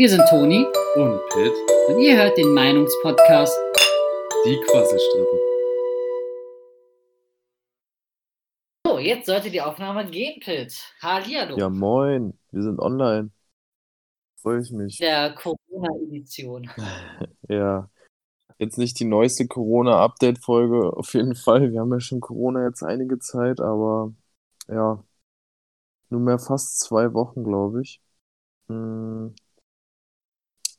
Hier sind Toni Und Pitt, und ihr hört den Meinungspodcast. die Quasselstrippen. So, jetzt sollte die Aufnahme gehen, Pitt. Hallihallo. Ja, moin, wir sind online. Freue ich mich. Der Corona-Edition. Ja, jetzt nicht die neueste Corona-Update-Folge, auf jeden Fall. Wir haben ja schon Corona jetzt einige Zeit, aber ja, nunmehr fast zwei Wochen, glaube ich. Hm,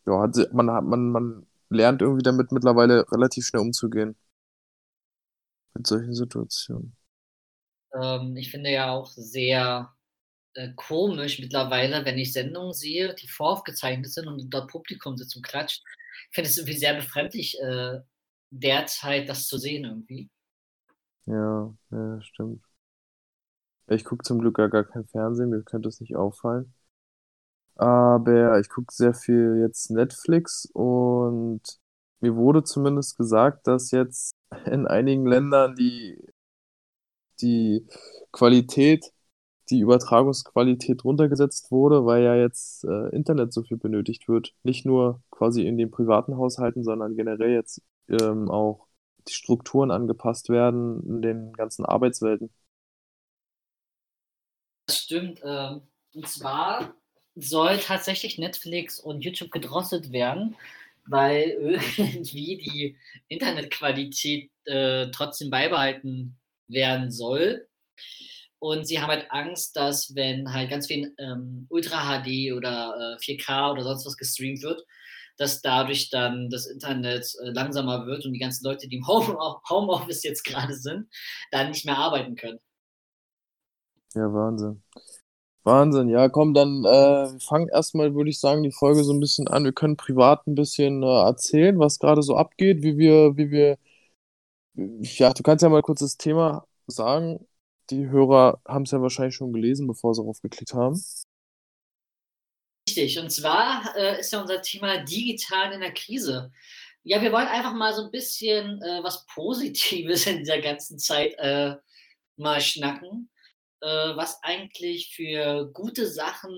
Ja, hat, man, hat- man, man lernt irgendwie damit mittlerweile relativ schnell umzugehen. Mit solchen Situationen. Ähm, ich finde ja auch sehr äh, komisch mittlerweile, wenn ich Sendungen sehe, die voraufgezeichnet sind und dort Publikum sitzt und klatscht. Ich finde es irgendwie sehr befremdlich, äh, derzeit das zu sehen irgendwie. Ja, ja, stimmt. Ich gucke zum Glück gar, gar kein Fernsehen, mir könnte es nicht auffallen. Aber ich gucke sehr viel jetzt Netflix und mir wurde zumindest gesagt, dass jetzt in einigen Ländern die, die Qualität, die Übertragungsqualität runtergesetzt wurde, weil ja jetzt äh, Internet so viel benötigt wird. Nicht nur quasi in den privaten Haushalten, sondern generell jetzt ähm, auch die Strukturen angepasst werden in den ganzen Arbeitswelten. Das stimmt. Ähm, und zwar soll tatsächlich Netflix und YouTube gedrosselt werden, weil irgendwie die Internetqualität äh, trotzdem beibehalten werden soll. Und sie haben halt Angst, dass wenn halt ganz viel ähm, Ultra HD oder äh, 4K oder sonst was gestreamt wird, dass dadurch dann das Internet äh, langsamer wird und die ganzen Leute, die im Home Homeoffice jetzt gerade sind, dann nicht mehr arbeiten können. Ja, Wahnsinn. Wahnsinn. Ja, komm, dann äh, fangen erstmal, würde ich sagen, die Folge so ein bisschen an. Wir können privat ein bisschen äh, erzählen, was gerade so abgeht, wie wir, wie wir, ja, du kannst ja mal kurz das Thema sagen. Die Hörer haben es ja wahrscheinlich schon gelesen, bevor sie draufgeklickt haben. Richtig, und zwar äh, ist ja unser Thema digital in der Krise. Ja, wir wollen einfach mal so ein bisschen äh, was Positives in dieser ganzen Zeit äh, mal schnacken, was eigentlich für gute Sachen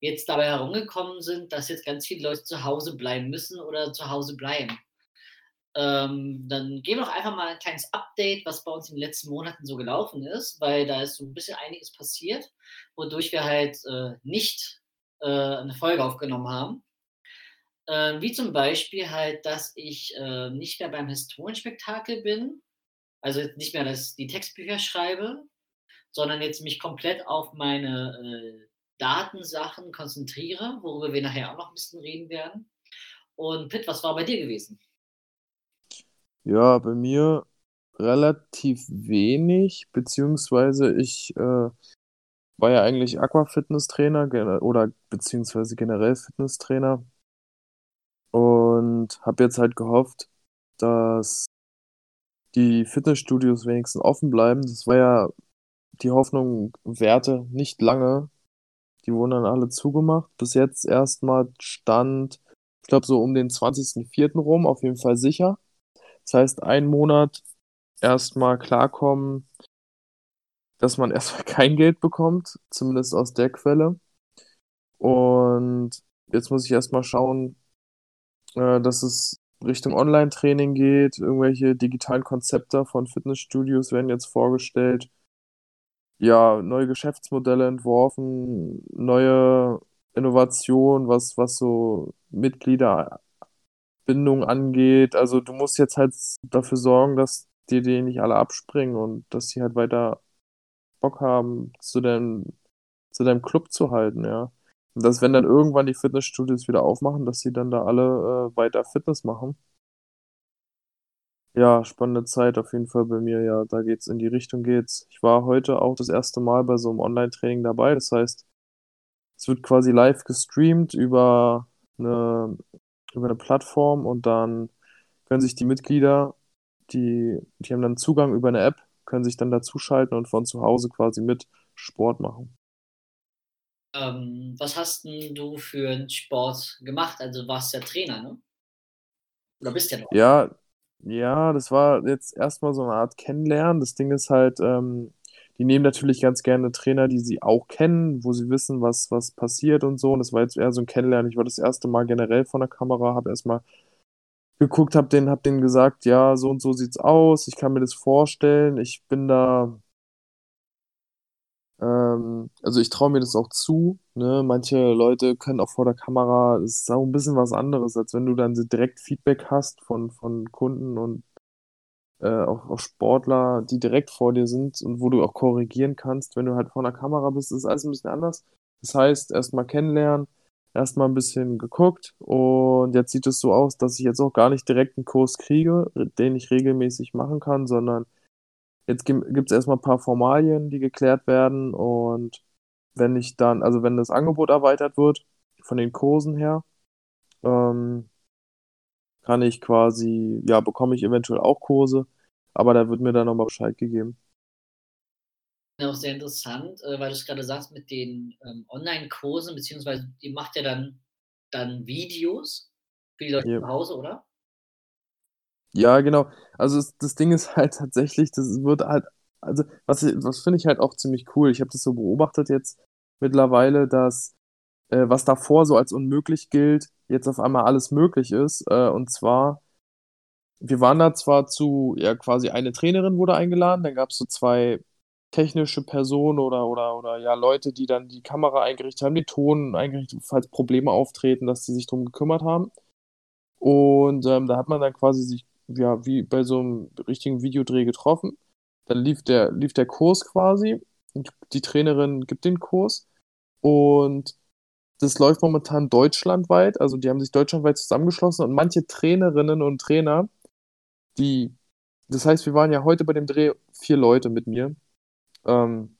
jetzt dabei herumgekommen sind, dass jetzt ganz viele Leute zu Hause bleiben müssen oder zu Hause bleiben. Ähm, dann geben wir doch einfach mal ein kleines Update, was bei uns in den letzten Monaten so gelaufen ist, weil da ist so ein bisschen einiges passiert, wodurch wir halt äh, nicht äh, eine Folge aufgenommen haben. Äh, wie zum Beispiel halt, dass ich äh, nicht mehr beim Historienspektakel bin, also nicht mehr das, die Textbücher schreibe, sondern jetzt mich komplett auf meine äh, Datensachen konzentriere, worüber wir nachher auch noch ein bisschen reden werden. Und Pitt, was war bei dir gewesen? Ja, bei mir relativ wenig, beziehungsweise ich äh, war ja eigentlich Aquafitness-Trainer oder beziehungsweise generell Fitnesstrainer und habe jetzt halt gehofft, dass die Fitnessstudios wenigstens offen bleiben. Das war ja die Hoffnung Werte nicht lange. Die wurden dann alle zugemacht. Bis jetzt erstmal stand, ich glaube, so um den 20.04. rum, auf jeden Fall sicher. Das heißt, einen Monat erstmal klarkommen, dass man erstmal kein Geld bekommt, zumindest aus der Quelle. Und jetzt muss ich erstmal schauen, äh, dass es Richtung Online-Training geht. Irgendwelche digitalen Konzepte von Fitnessstudios werden jetzt vorgestellt. Ja, neue Geschäftsmodelle entworfen, neue Innovationen, was, was so Mitgliederbindung angeht. Also du musst jetzt halt dafür sorgen, dass dir die nicht alle abspringen und dass sie halt weiter Bock haben, zu deinem, zu deinem Club zu halten, ja. Und dass, wenn dann irgendwann die Fitnessstudios wieder aufmachen, dass sie dann da alle äh, weiter Fitness machen. Ja, spannende Zeit auf jeden Fall bei mir, ja, da geht's in die Richtung geht's. Ich war heute auch das erste Mal bei so einem Online-Training dabei, das heißt, es wird quasi live gestreamt über eine, über eine Plattform und dann können sich die Mitglieder, die, die haben dann Zugang über eine App, können sich dann dazuschalten und von zu Hause quasi mit Sport machen. Ähm, was hast denn du für einen Sport gemacht? Also du warst ja Trainer, ne? Oder bist ja noch? Ja, ja, das war jetzt erstmal so eine Art Kennenlernen. Das Ding ist halt, ähm, die nehmen natürlich ganz gerne Trainer, die sie auch kennen, wo sie wissen, was, was passiert und so. Und das war jetzt eher so ein Kennenlernen. Ich war das erste Mal generell vor der Kamera, habe erstmal geguckt, habe denen, hab denen gesagt, ja, so und so sieht's aus, ich kann mir das vorstellen, ich bin da, ähm, also ich traue mir das auch zu, ne? Manche Leute können auch vor der Kamera, das ist auch ein bisschen was anderes, als wenn du dann direkt Feedback hast von, von Kunden und äh, auch, auch Sportler, die direkt vor dir sind und wo du auch korrigieren kannst, wenn du halt vor der Kamera bist, ist alles ein bisschen anders. Das heißt, erstmal kennenlernen, erstmal ein bisschen geguckt und jetzt sieht es so aus, dass ich jetzt auch gar nicht direkt einen Kurs kriege, den ich regelmäßig machen kann, sondern jetzt gibt es erstmal ein paar Formalien, die geklärt werden und wenn ich dann, also wenn das Angebot erweitert wird, von den Kursen her, ähm, kann ich quasi, ja, bekomme ich eventuell auch Kurse, aber da wird mir dann nochmal Bescheid gegeben. Auch sehr interessant, äh, weil du es gerade sagst mit den ähm, Online-Kursen, beziehungsweise ihr macht ja dann, dann Videos für die Leute ja. zu Hause, oder? Ja, genau. Also das, Ding ist halt tatsächlich, das wird halt, also was, was finde ich halt auch ziemlich cool. Ich habe das so beobachtet jetzt mittlerweile, dass äh, was davor so als unmöglich gilt, jetzt auf einmal alles möglich ist. Äh, und zwar, wir waren da zwar zu, ja quasi eine Trainerin wurde eingeladen, dann gab es so zwei technische Personen oder, oder, oder ja Leute, die dann die Kamera eingerichtet haben, den Ton eingerichtet, falls Probleme auftreten, dass die sich darum gekümmert haben. Und ähm, da hat man dann quasi sich, ja, wie bei so einem richtigen Videodreh getroffen. Dann lief der, lief der Kurs quasi. Die Trainerin gibt den Kurs. Und das läuft momentan deutschlandweit. Also die haben sich deutschlandweit zusammengeschlossen und manche Trainerinnen und Trainer, die, das heißt, wir waren ja heute bei dem Dreh vier Leute mit mir. Ähm,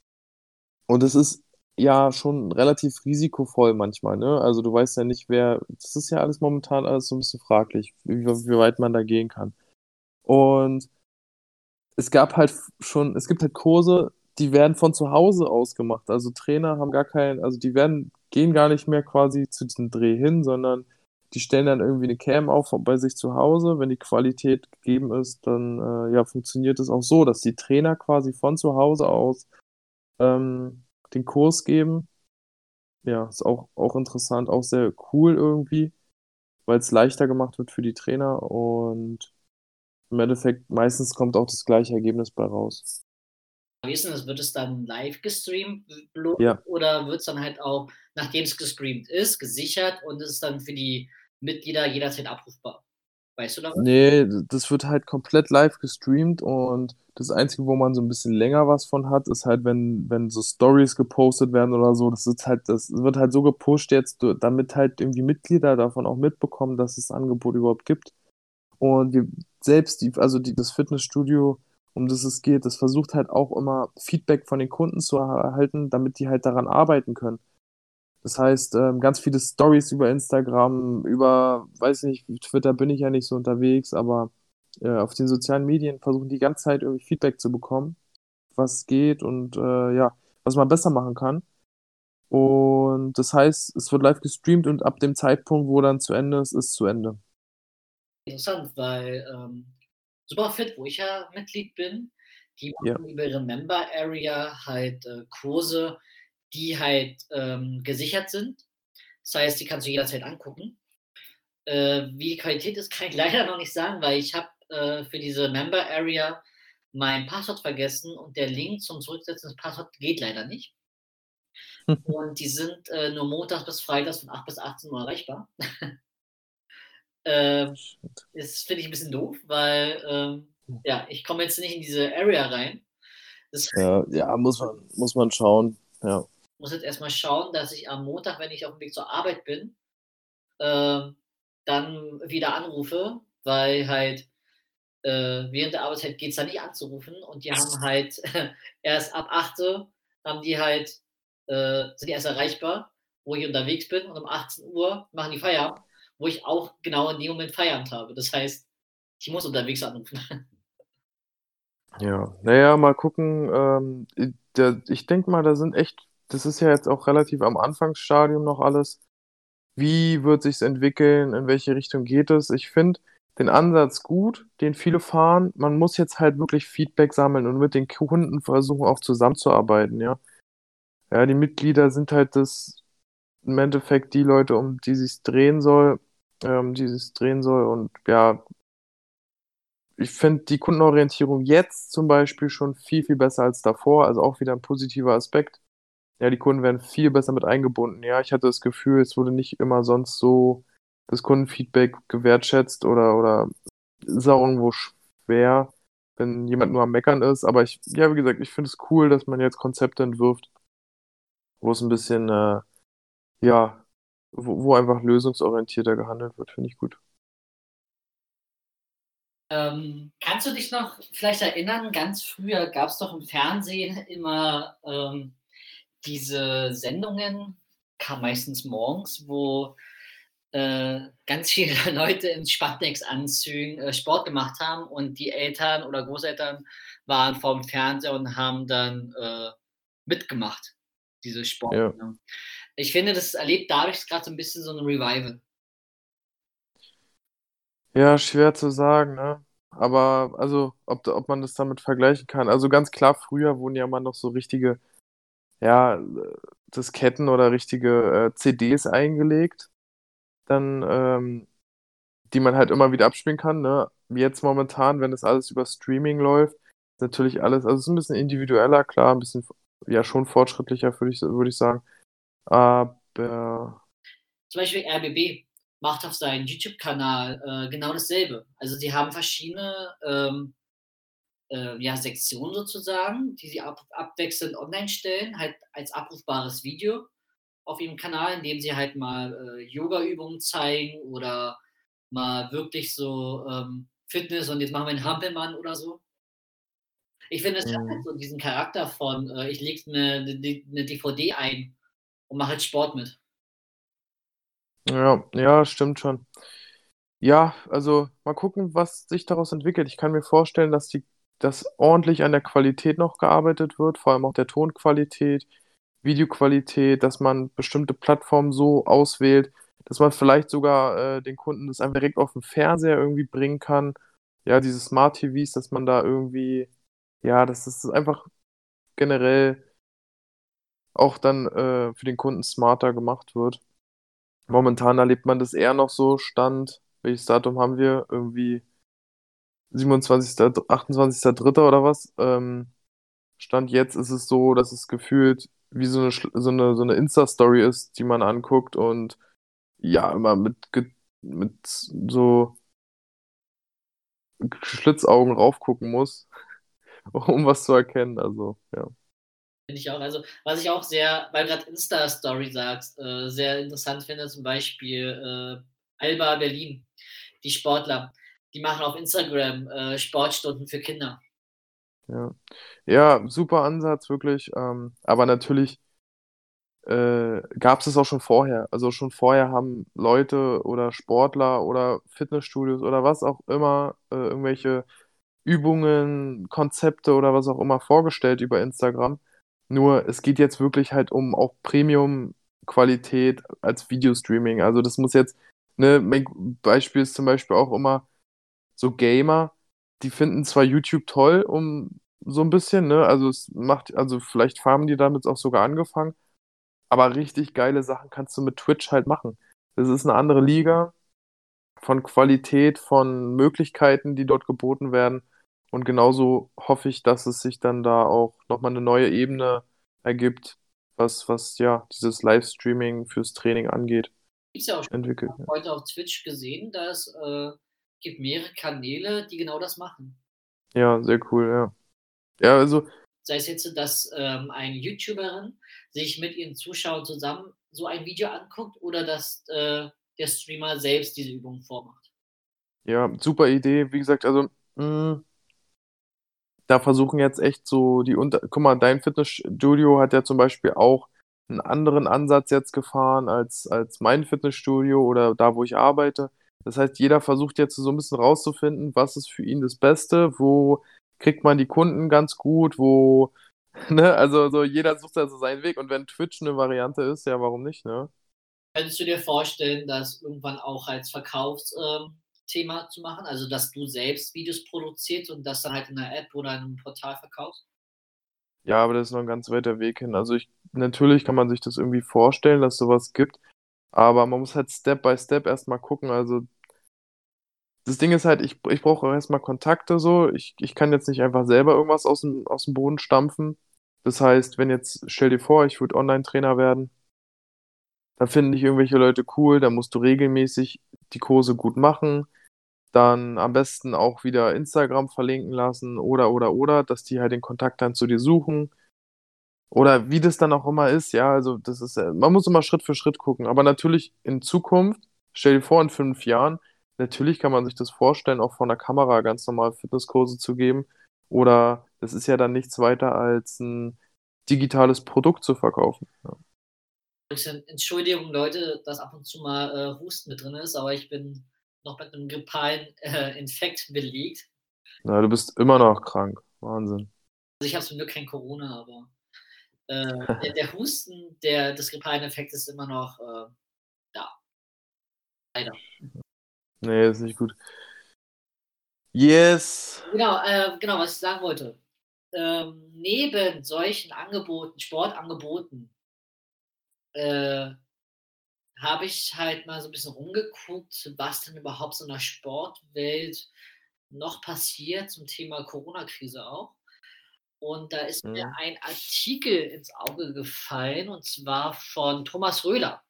und es ist ja schon relativ risikovoll manchmal, ne? Also du weißt ja nicht, wer, das ist ja alles momentan alles so ein bisschen fraglich, wie, wie weit man da gehen kann. Und es gab halt schon, es gibt halt Kurse, die werden von zu Hause aus gemacht. Also Trainer haben gar keinen, also die werden, gehen gar nicht mehr quasi zu diesem Dreh hin, sondern die stellen dann irgendwie eine Cam auf bei sich zu Hause. Wenn die Qualität gegeben ist, dann äh, ja, funktioniert es auch so, dass die Trainer quasi von zu Hause aus ähm, den Kurs geben. Ja, ist auch, auch interessant, auch sehr cool irgendwie, weil es leichter gemacht wird für die Trainer und im Endeffekt meistens kommt auch das gleiche Ergebnis bei raus. Wie ist denn das? Wird es dann live gestreamt ja. oder wird es dann halt auch, nachdem es gestreamt ist, gesichert und ist dann für die Mitglieder jederzeit abrufbar? Weißt du was? Nee, das wird halt komplett live gestreamt und das Einzige, wo man so ein bisschen länger was von hat, ist halt, wenn, wenn so Stories gepostet werden oder so, das ist halt, das wird halt so gepusht jetzt, damit halt irgendwie Mitglieder davon auch mitbekommen, dass es das Angebot überhaupt gibt. Und wir selbst, die, also die, das Fitnessstudio, um das es geht, das versucht halt auch immer Feedback von den Kunden zu erhalten, damit die halt daran arbeiten können. Das heißt, ähm, ganz viele Stories über Instagram, über, weiß nicht, Twitter bin ich ja nicht so unterwegs, aber äh, auf den sozialen Medien versuchen die ganze Zeit irgendwie Feedback zu bekommen, was geht und äh, ja, was man besser machen kann. Und das heißt, es wird live gestreamt und ab dem Zeitpunkt, wo dann zu Ende ist, ist zu Ende. Interessant, weil ähm, Superfit, wo ich ja Mitglied bin, die machen ja. über ihre Member Area halt äh, Kurse, die halt ähm, gesichert sind. Das heißt, die kannst du jederzeit angucken. Äh, wie die Qualität ist, kann ich leider noch nicht sagen, weil ich habe äh, für diese Member Area mein Passwort vergessen und der Link zum Zurücksetzen des Passworts geht leider nicht. und die sind äh, nur montags bis freitags von 8 bis 18 Uhr erreichbar. Ähm, das finde ich ein bisschen doof, weil ähm, ja, ich komme jetzt nicht in diese Area rein. Das ja, ja, muss man, muss man schauen. Ja. Muss jetzt erstmal schauen, dass ich am Montag, wenn ich auf dem Weg zur Arbeit bin, äh, dann wieder anrufe, weil halt äh, während der Arbeitszeit geht es da nicht anzurufen und die haben halt erst ab 8 Uhr haben die halt, äh, sind die erst erreichbar, wo ich unterwegs bin und um 18 Uhr machen die Feierabend wo ich auch genau in dem Moment Feierabend habe. Das heißt, ich muss unterwegs anrufen. Ja, naja, mal gucken. Ähm, der, ich denke mal, da sind echt, das ist ja jetzt auch relativ am Anfangsstadium noch alles. Wie wird sich's entwickeln? In welche Richtung geht es? Ich finde, den Ansatz gut, den viele fahren. Man muss jetzt halt wirklich Feedback sammeln und mit den Kunden versuchen auch zusammenzuarbeiten, ja. Ja, die Mitglieder sind halt das im Endeffekt die Leute, um die sich's drehen soll, ähm, die sich's drehen soll. Und ja, ich finde die Kundenorientierung jetzt zum Beispiel schon viel, viel besser als davor. Also auch wieder ein positiver Aspekt. Ja, die Kunden werden viel besser mit eingebunden. Ja, ich hatte das Gefühl, es wurde nicht immer sonst so das Kundenfeedback gewertschätzt oder, oder ist auch irgendwo schwer, wenn jemand nur am Meckern ist. Aber ich, ja, wie gesagt, ich finde es cool, dass man jetzt Konzepte entwirft, wo es ein bisschen, äh, ja, wo, wo einfach lösungsorientierter gehandelt wird, finde ich gut. Ähm, kannst du dich noch vielleicht erinnern, ganz früher gab es doch im Fernsehen immer ähm, diese Sendungen, kam meistens morgens, wo äh, ganz viele Leute in Spandex-Anzügen äh, Sport gemacht haben und die Eltern oder Großeltern waren vor dem Fernseher und haben dann äh, mitgemacht, diese Sport. Ja. Ich finde, das erlebt dadurch gerade so ein bisschen so ein Revival. Ja, schwer zu sagen, ne? Aber also, ob, ob man das damit vergleichen kann. Also ganz klar, früher wurden ja mal noch so richtige, ja, Disketten oder richtige äh, CDs eingelegt, dann, ähm, die man halt immer wieder abspielen kann, ne? Jetzt momentan, wenn das alles über Streaming läuft, ist natürlich alles, also es ist ein bisschen individueller, klar, ein bisschen, ja, schon fortschrittlicher, würde ich, würde ich sagen. Aber. Zum Beispiel RBB macht auf seinem YouTube-Kanal äh, genau dasselbe. Also sie haben verschiedene ähm, äh, ja, Sektionen sozusagen, die sie ab, abwechselnd online stellen, halt als abrufbares Video auf ihrem Kanal, in dem sie halt mal äh, Yoga-Übungen zeigen oder mal wirklich so ähm, Fitness und jetzt machen wir einen Hampelmann oder so. Ich finde, es mhm. hat halt so diesen Charakter von, äh, ich lege eine, eine, eine DVD ein und mache halt Sport mit. Ja, ja, stimmt schon. Ja, also mal gucken, was sich daraus entwickelt. Ich kann mir vorstellen, dass die, dass ordentlich an der Qualität noch gearbeitet wird, vor allem auch der Tonqualität, Videoqualität, dass man bestimmte Plattformen so auswählt, dass man vielleicht sogar äh, den Kunden das einfach direkt auf den Fernseher irgendwie bringen kann. Ja, diese Smart TVs, dass man da irgendwie, ja, dass es einfach generell auch dann äh, für den Kunden smarter gemacht wird. Momentan erlebt man das eher noch so, Stand, welches Datum haben wir? Irgendwie 27., 28.3. oder was? Ähm, Stand jetzt ist es so, dass es gefühlt wie so eine, so eine, so eine Insta-Story ist, die man anguckt und ja, immer mit, mit so Schlitzaugen raufgucken muss, um was zu erkennen. Also, ja. Finde ich auch. Also, was ich auch sehr, weil gerade Insta-Story sagst, äh, sehr interessant finde, zum Beispiel äh, Alba Berlin, die Sportler, die machen auf Instagram äh, Sportstunden für Kinder. Ja. ja, super Ansatz, wirklich. Ähm, aber natürlich äh, gab es es auch schon vorher. Also schon vorher haben Leute oder Sportler oder Fitnessstudios oder was auch immer äh, irgendwelche Übungen, Konzepte oder was auch immer vorgestellt über Instagram. Nur es geht jetzt wirklich halt um auch Premium-Qualität als Videostreaming. Also das muss jetzt, ne, Beispiel ist zum Beispiel auch immer so Gamer, die finden zwar YouTube toll, um so ein bisschen, ne, also es macht, also vielleicht haben die damit auch sogar angefangen, aber richtig geile Sachen kannst du mit Twitch halt machen. Das ist eine andere Liga von Qualität, von Möglichkeiten, die dort geboten werden. Und genauso hoffe ich, dass es sich dann da auch nochmal eine neue Ebene ergibt, was, was ja dieses Livestreaming fürs Training angeht. Ist ja auch schon entwickelt. heute auf Twitch gesehen, dass äh, gibt mehrere Kanäle, die genau das machen. Ja, sehr cool, ja. Ja, also. Sei es jetzt, dass ähm, eine YouTuberin sich mit ihren Zuschauern zusammen so ein Video anguckt oder dass äh, der Streamer selbst diese Übung vormacht. Ja, super Idee. Wie gesagt, also mh, mm, da versuchen jetzt echt so die Unter. Guck mal, dein Fitnessstudio hat ja zum Beispiel auch einen anderen Ansatz jetzt gefahren als, als mein Fitnessstudio oder da, wo ich arbeite. Das heißt, jeder versucht jetzt so ein bisschen rauszufinden, was ist für ihn das Beste, wo kriegt man die Kunden ganz gut, wo, ne, also so jeder sucht also seinen Weg und wenn Twitch eine Variante ist, ja, warum nicht, ne? Könntest du dir vorstellen, dass irgendwann auch als Verkaufs, ähm, zu machen? Also, dass du selbst Videos produzierst und das dann halt in 'ner App oder in 'nem Portal verkaufst? Ja, aber das ist noch 'n ganz weiter Weg hin. Also, ich natürlich kann man sich das irgendwie vorstellen, dass so was gibt, aber man muss halt Step by Step erst mal gucken. Also das Ding ist halt, ich ich brauche auch erst mal Kontakte so. Ich ich kann jetzt nicht einfach selber irgendwas aus'm aus'm Boden stampfen. Das heißt, wenn jetzt stell dir vor, ich würde Online-Trainer werden dann finden dich irgendwelche Leute cool, dann musst du regelmäßig die Kurse gut machen. Dann am besten auch wieder Instagram verlinken lassen oder, oder, oder, dass die halt den Kontakt dann zu dir suchen. Oder wie das dann auch immer ist, ja, also das ist äh man muss immer Schritt für Schritt gucken. Aber natürlich in Zukunft, stell dir vor, in 5 Jahren, natürlich kann man sich das vorstellen, auch vor 'ner Kamera ganz normal Fitnesskurse zu geben. Oder das ist ja dann nichts weiter als 'n digitales Produkt zu verkaufen, ja. Entschuldigung, Leute, dass ab und zu mal, äh, Husten mit drin ist, aber ich bin noch mit 'nem grippalen, äh, Infekt belegt. Ja, du bist immer noch krank. Wahnsinn. Also, ich habe zum Glück kein Corona, aber, äh, der der Husten, der des grippalen Infekts ist immer noch, äh, da. Leider. Ne, ist nicht gut. Yes. Genau, äh, genau, was ich sagen wollte. Ähm, neben solchen Angeboten, Sportangeboten äh, habe ich halt mal so 'n bisschen rumgeguckt, was denn überhaupt so in der Sportwelt noch passiert zum Thema Corona-Krise auch. Und da ist mir Mhm. ein Artikel ins Auge gefallen, und zwar von Thomas Röhler.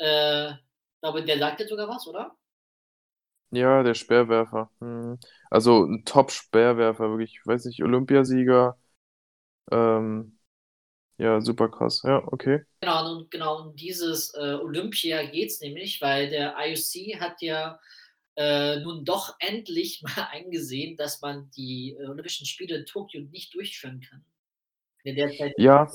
Äh, glaube, der sagt dir sogar was, oder? Ja, der Speerwerfer. Mhm. Also 'n Top-Speerwerfer, wirklich, ich weiß nicht, Olympiasieger. Ähm, ja, super krass. Ja, okay. Genau, und genau um dieses, äh, Olympia geht's nämlich, weil der IOC hat ja, äh, nun doch endlich mal eingesehen, dass man die, äh, Olympischen Spiele in Tokio nicht durchführen kann. In der Zeit Ja.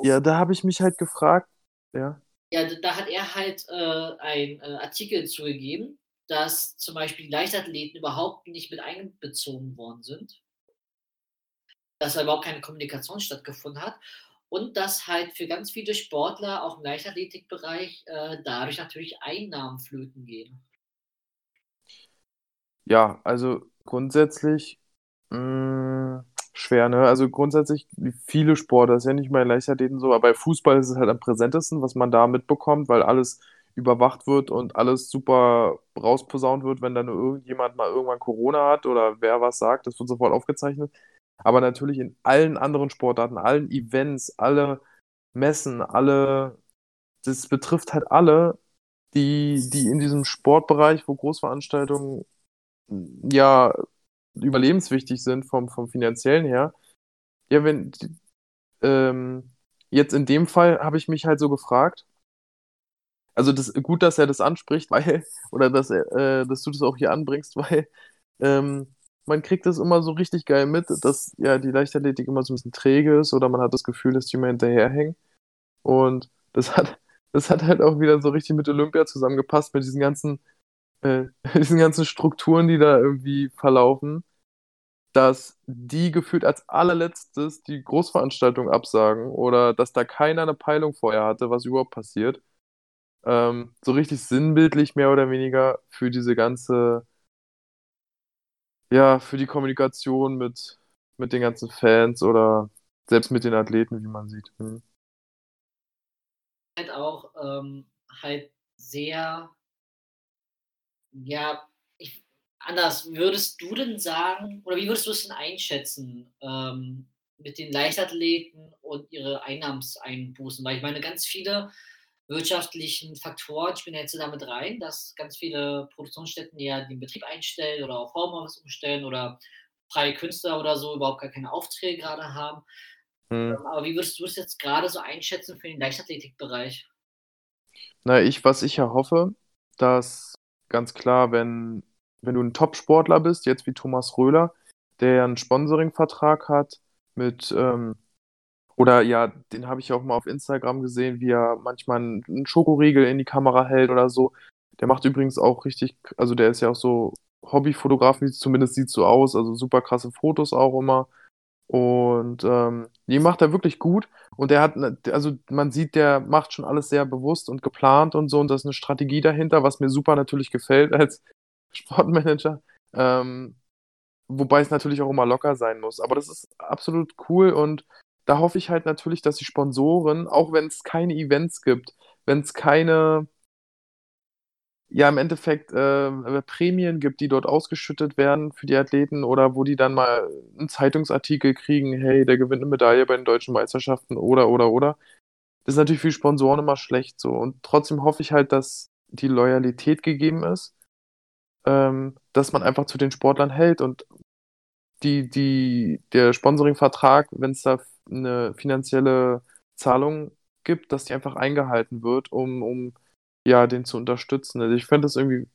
Ja, da habe ich mich halt gefragt ja? Ja, da hat er halt, äh, einen, äh, Artikel zu gegeben, dass zum Beispiel Leichtathleten überhaupt nicht mit einbezogen worden sind. Dass da überhaupt keine Kommunikation stattgefunden hat und dass halt für ganz viele Sportler, auch im Leichtathletikbereich, äh, dadurch natürlich Einnahmen flöten gehen. Ja, also grundsätzlich, hm, schwer, ne? Also grundsätzlich viele Sportler, ist ja nicht bei Leichtathleten so, aber bei Fußball ist es halt am präsentesten, was man da mitbekommt, weil alles überwacht wird und alles super rausposaunt wird, wenn dann irgendjemand mal irgendwann Corona hat oder wer was sagt, das wird sofort aufgezeichnet. Aber natürlich in allen anderen Sportarten, allen Events, alle Messen, alle das betrifft halt alle, die die in diesem Sportbereich, wo Großveranstaltungen, ja, überlebenswichtig sind vom vom Finanziellen her. Ja, wenn ähm, jetzt in dem Fall habe ich mich halt so gefragt also das gut, dass er das anspricht, weil oder dass er äh, dass du das auch hier anbringst, weil, ähm, man kriegt das immer so richtig geil mit, dass, ja, die Leichtathletik immer so 'n bisschen träge ist oder man hat das Gefühl, dass die immer hinterherhängen. Und das hat das hat halt auch wieder so richtig mit Olympia zusammengepasst, mit diesen ganzen äh, diesen ganzen Strukturen, die da irgendwie verlaufen, dass die gefühlt als Allerletztes die Großveranstaltung absagen oder dass da keiner 'ne Peilung vorher hatte, was überhaupt passiert. Ähm, so richtig sinnbildlich mehr oder weniger für diese ganze ja, für die Kommunikation mit mit den ganzen Fans oder selbst mit den Athleten, wie man sieht. Mhm. Halt auch, ähm, halt sehr ja, ich anders. Würdest du denn sagen oder wie würdest du es denn einschätzen, ähm, mit den Leichtathleten und ihre Einnahmseinbußen? Weil ich meine, ganz viele wirtschaftlichen Faktoren spielen ja jetzt da mit rein, dass ganz viele Produktionsstätten ja den Betrieb einstellen oder auf Homeoffice umstellen oder freie Künstler oder so überhaupt gar keine Aufträge grade haben. Mhm. Ähm, aber wie würdest du es jetzt grade so einschätzen für den Leichtathletikbereich? Na, ich was ich erhoffe, dass ganz klar, wenn wenn du 'n Topsportler bist, jetzt wie Thomas Röhler, der ja 'n Sponsoringvertrag hat mit, ähm oder ja, den habe ich auch mal auf Instagram gesehen, wie er manchmal 'n 'n Schokoriegel in die Kamera hält oder so. Der macht übrigens auch richtig also der ist ja auch so Hobbyfotograf, wie zumindest sieht's so aus, also super krasse Fotos auch immer. Und, ähm, Die macht er wirklich gut und der hat 'ne also, man sieht, der macht schon alles sehr bewusst und geplant und so und da ist 'ne Strategie dahinter, was mir super natürlich gefällt als Sportmanager. Ähm, wobei es natürlich auch immer locker sein muss. Aber das ist absolut cool und da hoffe ich halt natürlich, dass die Sponsoren, auch wenn's keine Events gibt, wenn's keine ja, im Endeffekt, äh, Prämien gibt, die dort ausgeschüttet werden für die Athleten oder wo die dann mal 'n Zeitungsartikel kriegen: „Hey, der gewinnt 'ne Medaille bei den Deutschen Meisterschaften“ oder, oder, oder. Das ist natürlich für die Sponsoren immer schlecht so und trotzdem hoffe ich halt, dass die Loyalität gegeben ist, ähm, dass man einfach zu den Sportlern hält und die die der Sponsoringvertrag, wenn's da f 'ne finanzielle Zahlung gibt, dass die einfach eingehalten wird, um um, ja, den zu unterstützen. Also, ich fände das irgendwie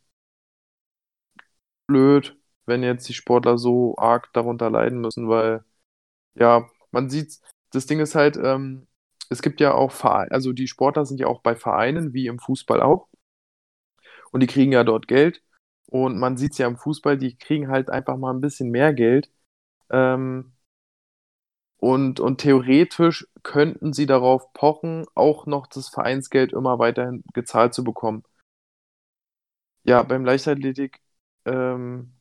blöd, wenn jetzt die Sportler so arg darunter leiden müssen, weil, ja, man sieht's das Ding ist halt, ähm, es gibt ja auch Verei also, die Sportler sind ja auch bei Vereinen wie im Fußball auch. Und die kriegen ja dort Geld und man sieht's ja im Fußball, die kriegen halt einfach mal 'n bisschen mehr Geld. Ähm und und theoretisch könnten sie darauf pochen, auch noch das Vereinsgeld immer weiterhin gezahlt zu bekommen. Ja, beim Leichtathletik, ähm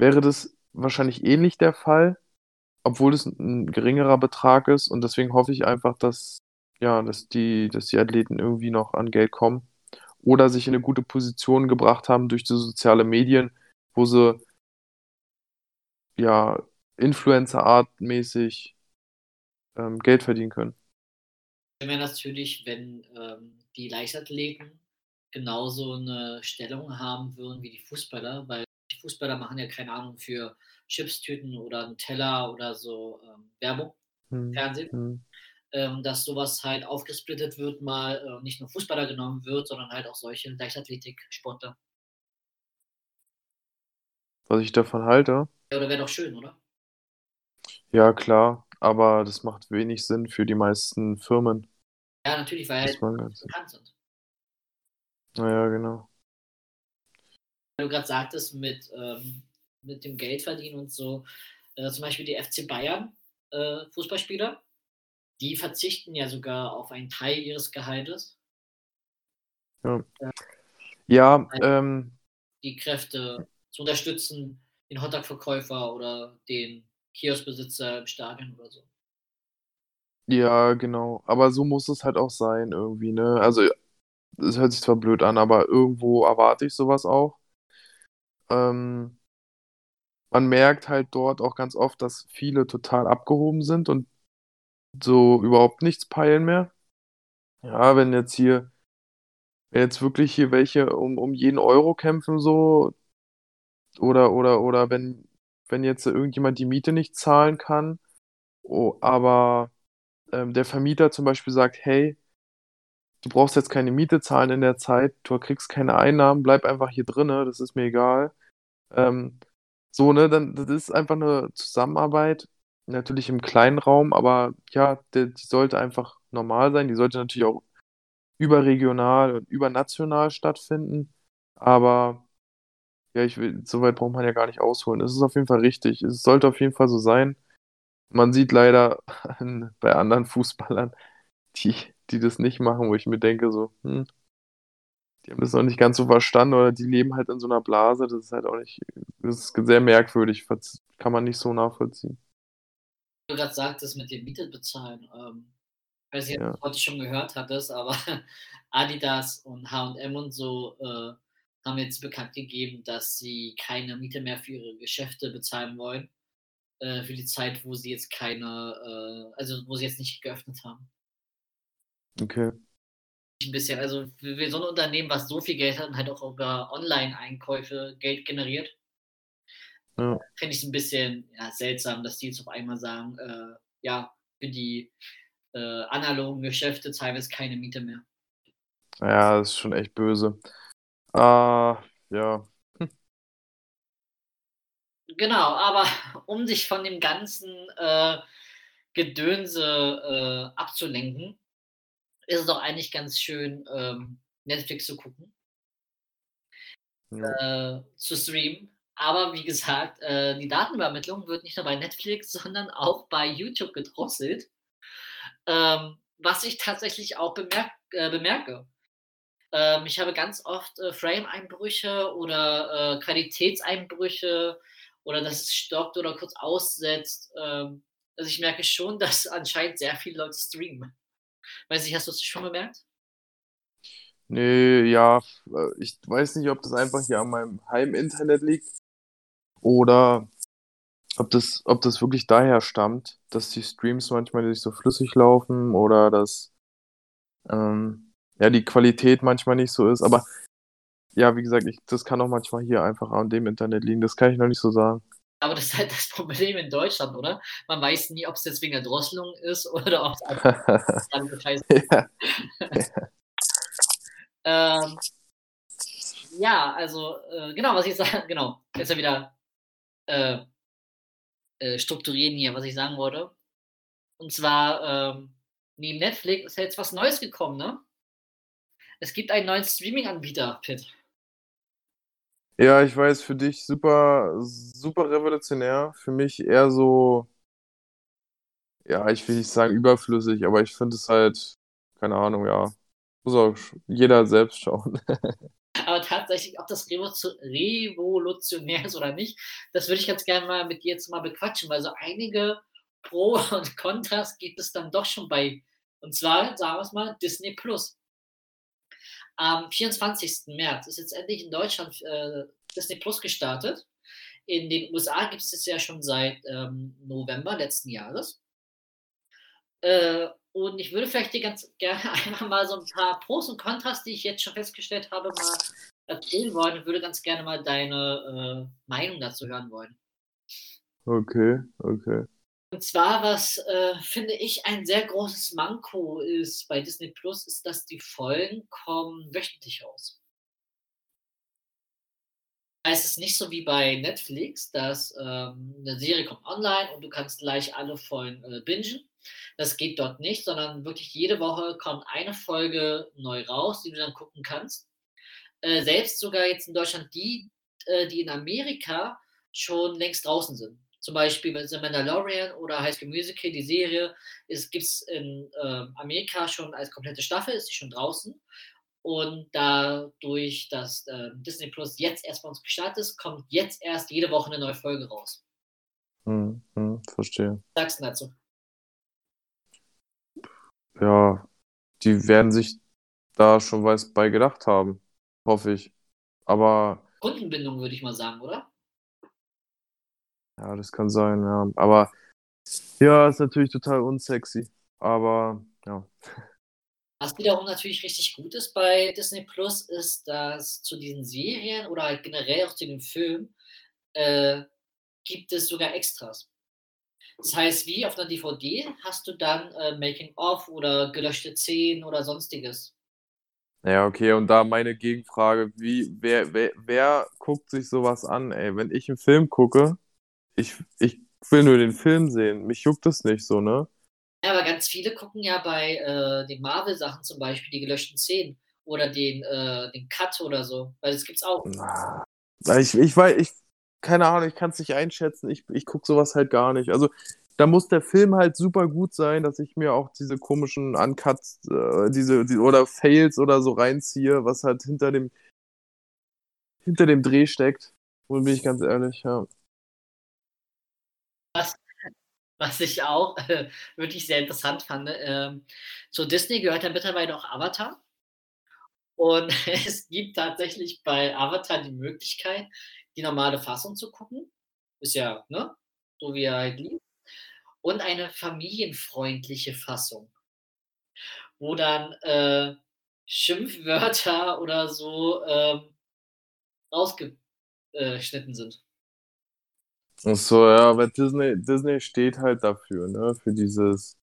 wäre das wahrscheinlich ähnlich der Fall, obwohl es 'n geringerer Betrag ist und deswegen hoffe ich einfach, dass ja, dass die dass die Athleten irgendwie noch an Geld kommen oder sich in 'ne gute Position gebracht haben durch die soziale Medien, wo sie ja, Influencer-Art-mäßig, ähm, Geld verdienen können. Wäre natürlich, wenn, ähm, die Leichtathleten genauso 'ne Stellung haben würden wie die Fußballer, weil die Fußballer machen ja, keine Ahnung, für Chipstüten oder Nutella oder so, ähm, Werbung Mhm, Fernsehen. mhm. Ähm, dass so was halt aufgesplittet wird mal, äh, nicht nur Fußballer genommen wird, sondern halt auch solche Leichtathletik-Sportler. Was ich davon halte? Ja, oder wäre doch schön, oder? Ja klar, aber das macht wenig Sinn für die meisten Firmen. Ja, natürlich, weil ganz bekannt sind. Ja, ja, genau. Weil du grad sagtest mit, ähm mit dem Geldverdienen und so, äh, zum Beispiel die FC Bayern, äh, Fußballspieler, die verzichten ja sogar auf einen Teil ihres Gehaltes. Ja. Ja. Ja, ähm Die Kräfte zu unterstützen, den Hotdog-Verkäufer oder den Kioskbesitzer im Stadion oder so. Ja, genau. Aber so muss es halt auch sein irgendwie, ne? Also, es hört sich zwar blöd an, aber irgendwo erwarte ich so was auch. Ähm man merkt halt dort auch ganz oft, dass viele total abgehoben sind und so überhaupt nichts peilen mehr. Ja, wenn jetzt hier wenn jetzt wirklich hier welche um um jeden Euro kämpfen so oder oder oder wenn wenn jetzt irgendjemand die Miete nicht zahlen kann, o aber, ähm, der Vermieter zum Beispiel sagt: „Hey, du brauchst jetzt keine Miete zahlen in der Zeit, du kriegst keine Einnahmen, bleib einfach hier drinnen, das ist mir egal.“ Ähm, so, ne, dann das ist einfach 'ne Zusammenarbeit, natürlich im kleinen Raum, aber ja, d die sollte einfach normal sein. Die sollte natürlich auch überregional und übernational stattfinden, aber ja, ich will so weit braucht man ja gar nicht ausholen. Es ist auf jeden Fall richtig. Es sollte auf jeden Fall so sein. Man sieht leider bei anderen Fußballern, die die das nicht machen, wo ich mir denke so: „Hm“ die haben das noch nicht ganz so verstanden oder die leben halt in so 'ner Blase. Das ist halt auch nicht das ist sehr merkwürdig, kann man nicht so nachvollziehen. Du grad sagtest mit dem Miete bezahlen, ähm, weiß nicht, ob Ja. du heute schon gehört hattest, aber Adidas und H&M und so, äh, haben jetzt bekannt gegeben, dass sie keine Miete mehr für ihre Geschäfte bezahlen wollen, äh, für die Zeit, wo sie jetzt keine, äh also, wo sie jetzt nicht geöffnet haben. Okay. 'N bisschen, also, für so 'n Unternehmen, was so viel Geld hat und halt auch über Online-Einkäufe Geld generiert Ja. finde ich's 'n bisschen, ja, seltsam, dass die jetzt auf einmal sagen, äh, ja, für die, äh, analogen Geschäfte zahlen wir jetzt keine Miete mehr. Ja, das ist schon echt böse. Ah, ja. Hm. Genau, aber um dich von dem ganzen, äh, Gedönse, äh, abzulenken, ist es doch eigentlich ganz schön, ähm, Netflix zu gucken Jo. äh, zu streamen. Aber wie gesagt, äh, die Datenübermittlung wird nicht nur bei Netflix, sondern auch bei YouTube gedrosselt. Ähm, was ich tatsächlich auch bemerk äh, bemerke. Ähm, ich habe ganz oft äh, Frame-Einbrüche oder äh, Qualitätseinbrüche oder dass es stoppt oder kurz aussetzt. Ähm, also ich merke schon, dass anscheinend sehr viele Leute streamen. Weiß nicht, hast du es schon bemerkt? Nee, ja, äh, ich weiß nicht, ob das einfach hier an meinem Heim-Internet liegt oder ob das, ob das wirklich daher stammt, dass die Streams manchmal nicht so flüssig laufen oder dass ähm, ja, die Qualität manchmal nicht so ist. Aber ja, wie gesagt, ich, das kann auch manchmal hier einfach an dem Internet liegen. Das kann ich noch nicht so sagen. Aber das ist halt das Problem in Deutschland, oder? Man weiß nie, ob es jetzt wegen der Drosselung ist oder ob es einfach ja. ähm, ja, also, äh, genau, was ich sage, genau, jetzt ja wieder äh, äh, strukturieren hier, was ich sagen wollte. Und zwar, ähm, neben Netflix ist ja jetzt was Neues gekommen, ne? Es gibt einen neuen Streaming-Anbieter, Pitt. Ja, ich weiß, für dich super, super revolutionär. Für mich eher so, ja, ich will nicht sagen überflüssig, aber ich finde es halt, keine Ahnung, ja. Muss auch jeder selbst schauen. Aber tatsächlich, ob das revolutionär ist oder nicht, das würde ich ganz gerne mal mit dir jetzt mal bequatschen, weil so einige Pro und Kontras gibt es dann doch schon bei, und zwar, sagen wir es mal, Disney Plus. Am 24. März ist jetzt endlich in Deutschland äh, Disney Plus gestartet. In den USA gibt es es ja schon seit ähm, November letzten Jahres. Äh, und ich würde vielleicht dir ganz gerne einfach mal so ein paar Pros und Kontras, die ich jetzt schon festgestellt habe, mal erzählen wollen und würde ganz gerne mal deine äh, Meinung dazu hören wollen. Okay, okay. Und zwar, was äh, finde ich ein sehr großes Manko ist bei Disney Plus, ist, dass die Folgen kommen wöchentlich raus. Es ist nicht so wie bei Netflix, dass ähm, eine Serie kommt online und du kannst gleich alle Folgen äh, bingen. Das geht dort nicht, sondern wirklich jede Woche kommt eine Folge neu raus, die du dann gucken kannst. Äh, selbst sogar jetzt in Deutschland die, äh, die in Amerika schon längst draußen sind zum Beispiel bei The Mandalorian oder High School Musical, die Serie, gibt es in äh, Amerika schon als komplette Staffel, ist die schon draußen. Und dadurch, dass äh, Disney Plus jetzt erst bei uns gestartet ist, kommt jetzt erst jede Woche eine neue Folge raus. Hm, hm, verstehe. Was sagst du dazu? Ja, die werden sich da schon was bei gedacht haben, hoffe ich. Aber. Kundenbindung würde ich mal sagen, oder? Ja, das kann sein, ja. Aber ja, ist natürlich total unsexy. Aber ja. Was wiederum natürlich richtig gut ist bei Disney Plus, ist, dass zu diesen Serien oder halt generell auch zu den Filmen äh, gibt es sogar Extras. Das heißt, wie auf einer DVD hast du dann äh, Making-of oder gelöschte Szenen oder sonstiges. Ja, okay, und da meine Gegenfrage, wie, wer, wer, wer guckt sich sowas an, ey? Wenn ich einen Film gucke, ich, ich will nur den Film sehen. Mich juckt das nicht so, ne? Ja, aber ganz viele gucken ja bei äh, den Marvel-Sachen zum Beispiel die gelöschten Szenen oder den, äh, den Cut oder so, weil das gibt's auch. Ich, ich weiß, ich, keine Ahnung, ich kann es nicht einschätzen. Ich, ich gucke sowas halt gar nicht. Also da muss der Film halt super gut sein, dass ich mir auch diese komischen Uncuts, äh, diese, die, oder Fails oder so reinziehe, was halt hinter dem hinter dem Dreh steckt. Und bin ich ganz ehrlich, ja. Was, was ich auch äh, wirklich sehr interessant fand, äh, zu Disney gehört ja mittlerweile auch Avatar. Und es gibt tatsächlich bei Avatar die Möglichkeit, die normale Fassung zu gucken. Ist ja, ne? So wie er halt liegt. Und eine familienfreundliche Fassung. Wo dann äh, Schimpfwörter oder so ähm, rausgeschnitten sind. Ach so, ja, aber Disney, Disney steht halt dafür, ne? Für dieses,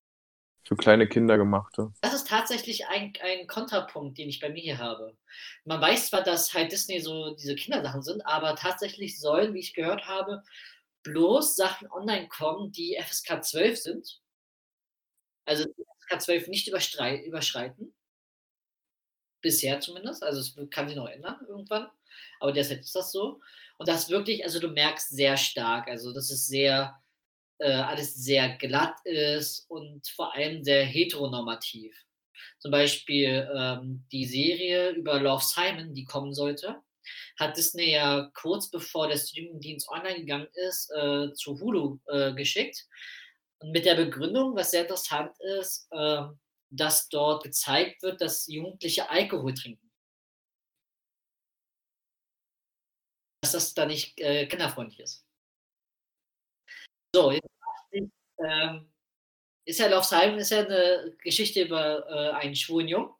für kleine Kinder gemachte. Das ist tatsächlich ein, ein Kontrapunkt, den ich bei mir hier habe. Man weiß zwar, dass halt Disney so diese Kindersachen sind, aber tatsächlich sollen, wie ich gehört habe, bloß Sachen online kommen, die FSK 12 sind. Also FSK 12 nicht überschreiten. Bisher zumindest. Also es kann sich noch ändern irgendwann. aber derzeit ist das so. Und das wirklich, also du merkst sehr stark, also dass es sehr, äh, alles sehr glatt ist und vor allem sehr heteronormativ. Zum Beispiel ähm, die Serie über Love Simon, die kommen sollte, hat Disney ja kurz bevor der Streamingdienst online gegangen ist, äh, zu Hulu äh, geschickt. Und mit der Begründung, was sehr interessant ist, äh, dass dort gezeigt wird, dass Jugendliche Alkohol trinken. Dass das da nicht äh, kinderfreundlich ist. So, jetzt ähm, ist ja Love Simon ist ja eine Geschichte über äh, einen schwulen Jungen.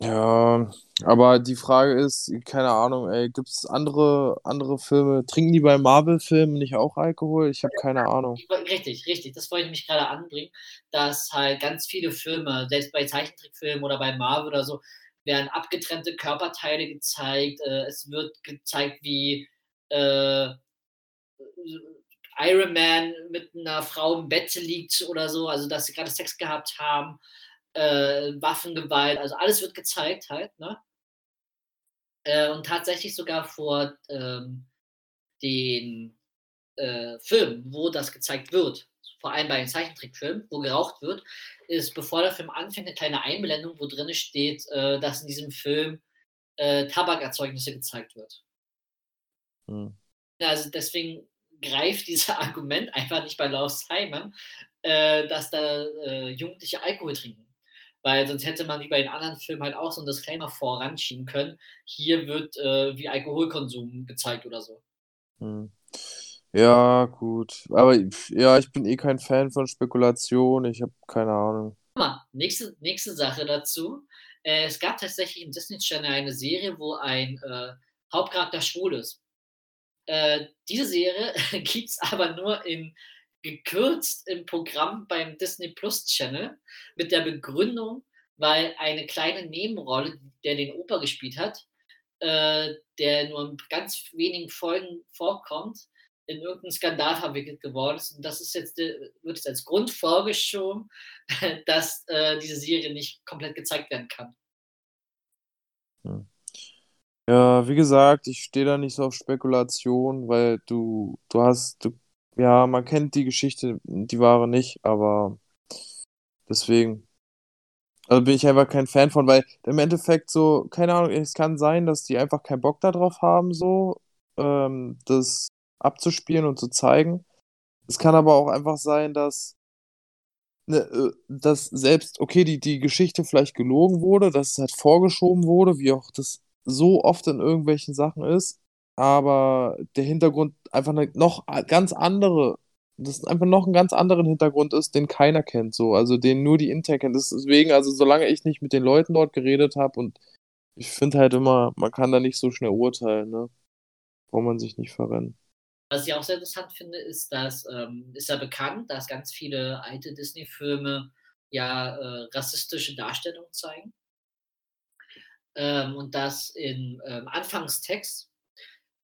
Ja, aber die Frage ist, keine Ahnung, ey, gibt es andere, andere Filme? Trinken die bei Marvel-Filmen nicht auch Alkohol? Ich habe keine Ahnung. Richtig, richtig. Das wollte ich mich gerade anbringen, dass halt ganz viele Filme, selbst bei Zeichentrickfilmen oder bei Marvel oder so, werden abgetrennte Körperteile gezeigt. Äh, es wird gezeigt, wie äh, Iron Man mit einer Frau im Bett liegt oder so, also dass sie gerade Sex gehabt haben, äh, Waffengewalt, also alles wird gezeigt halt, ne? Äh, und tatsächlich sogar vor ähm, den äh, Filmen, wo das gezeigt wird, vor allem bei den Zeichentrickfilmen, wo geraucht wird, ist, bevor der Film anfängt, eine kleine Einblendung, wo drin steht, äh, dass in diesem Film äh, Tabakerzeugnisse gezeigt wird. Hm. Also deswegen greift dieses Argument einfach nicht bei Love Simon, äh, dass da äh, Jugendliche Alkohol trinken. Weil sonst hätte man wie bei den anderen Filmen halt auch so ein Disclaimer voranschieben können. Hier wird äh, wie Alkoholkonsum gezeigt oder so. Hm. Ja, gut. Aber ja, ich bin eh kein Fan von Spekulation. Ich habe keine Ahnung. Nächste, nächste Sache dazu. Äh, es gab tatsächlich im Disney Channel eine Serie, wo ein äh, Hauptcharakter schwul ist. Äh, diese Serie gibt es aber nur in gekürzt im Programm beim Disney Plus Channel mit der Begründung, weil eine kleine Nebenrolle, der den Opa gespielt hat, äh, der nur in ganz wenigen Folgen vorkommt, in irgendeinen Skandal verwickelt geworden ist. Und das ist jetzt, äh, wird jetzt als Grund vorgeschoben, dass äh, diese Serie nicht komplett gezeigt werden kann. Hm. Ja, wie gesagt, ich stehe da nicht so auf Spekulation, weil du, du hast, du, ja, man kennt die Geschichte, die wahre nicht, aber deswegen. Also bin ich einfach kein Fan von, weil im Endeffekt so, keine Ahnung, es kann sein, dass die einfach keinen Bock darauf haben, so, ähm, das abzuspielen und zu zeigen. Es kann aber auch einfach sein, dass, ne, äh, dass selbst, okay, die, die Geschichte vielleicht gelogen wurde, dass es halt vorgeschoben wurde, wie auch das so oft in irgendwelchen Sachen ist, aber der Hintergrund einfach eine noch ganz andere, das einfach noch einen ganz anderen Hintergrund ist, den keiner kennt, so, also den nur die Intern kennt. Deswegen, also solange ich nicht mit den Leuten dort geredet habe und ich finde halt immer, man kann da nicht so schnell urteilen, ne? Braucht man sich nicht verrennen. Was ich auch sehr interessant finde, ist, dass ähm, ist ja bekannt, dass ganz viele alte Disney-Filme ja äh, rassistische Darstellungen zeigen. Ähm, und das im ähm, Anfangstext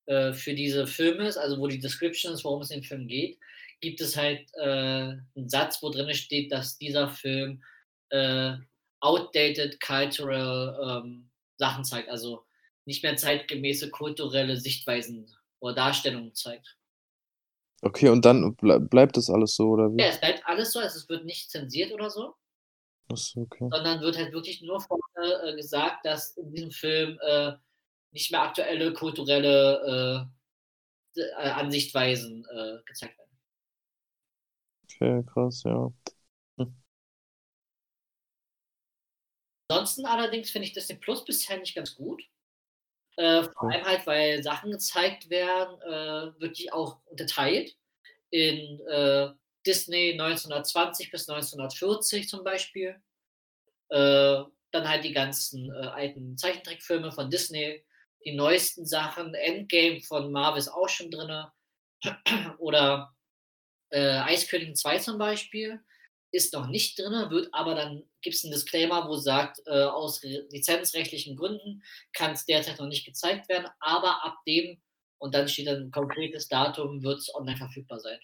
äh, für diese Filme, also wo die Description ist, worum es in dem Film geht, gibt es halt äh, einen Satz, wo drin steht, dass dieser Film äh, outdated cultural ähm, Sachen zeigt, also nicht mehr zeitgemäße kulturelle Sichtweisen oder Darstellungen zeigt. Okay, und dann bleibt das alles so, oder wie? Ja, es bleibt alles so, also es wird nicht zensiert oder so. Achso, okay. Sondern wird halt wirklich nur vorne äh, gesagt, dass in diesem Film äh, nicht mehr aktuelle kulturelle äh, äh Ansichtweisen äh, gezeigt werden. Okay, krass, ja. Hm. Ansonsten allerdings finde ich Disney Plus bisher nicht ganz gut. Äh, vor allem halt, weil Sachen gezeigt werden, äh, wirklich auch unterteilt in äh, Disney 1920 bis 1940 zum Beispiel. Äh, dann halt die ganzen äh, alten Zeichentrickfilme von Disney, die neuesten Sachen, Endgame von Marvel ist auch schon drin. Oder äh, Eiskönigin 2 zum Beispiel ist noch nicht drin, wird aber dann gibt es einen Disclaimer, wo sagt, äh, aus lizenzrechtlichen Gründen kann es derzeit noch nicht gezeigt werden, aber ab dem und dann steht dann ein konkretes Datum, wird es online verfügbar sein.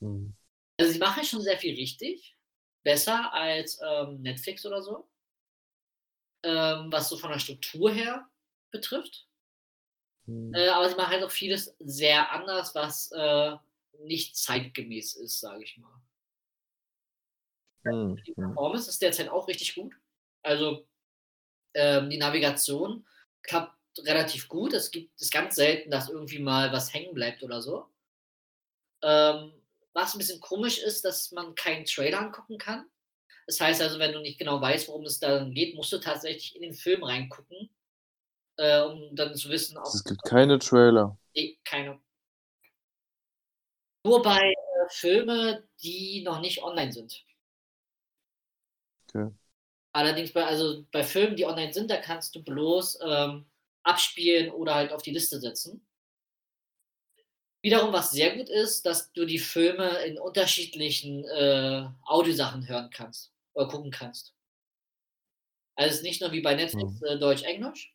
Mhm. Also sie machen schon sehr viel richtig. Besser als ähm, Netflix oder so. Ähm, was so von der Struktur her betrifft. Hm. Äh, aber sie machen halt auch vieles sehr anders, was äh, nicht zeitgemäß ist, sage ich mal. Hm. Die Hm. Performance ist derzeit auch richtig gut. Also ähm, die Navigation klappt relativ gut. Es gibt es ganz selten, dass irgendwie mal was hängen bleibt oder so. Ähm, was ein bisschen komisch ist, dass man keinen Trailer angucken kann. Das heißt also, wenn du nicht genau weißt, worum es dann geht, musst du tatsächlich in den Film reingucken, äh, um dann zu wissen, ob Es gibt keine Trailer. Nee, keine. Nur bei äh, Filme, die noch nicht online sind. Okay. Allerdings bei, also bei Filmen, die online sind, da kannst du bloß ähm, abspielen oder halt auf die Liste setzen. Wiederum, was sehr gut ist, dass du die Filme in unterschiedlichen äh, Audiosachen hören kannst oder gucken kannst. Also nicht nur wie bei Netflix äh, Deutsch-Englisch,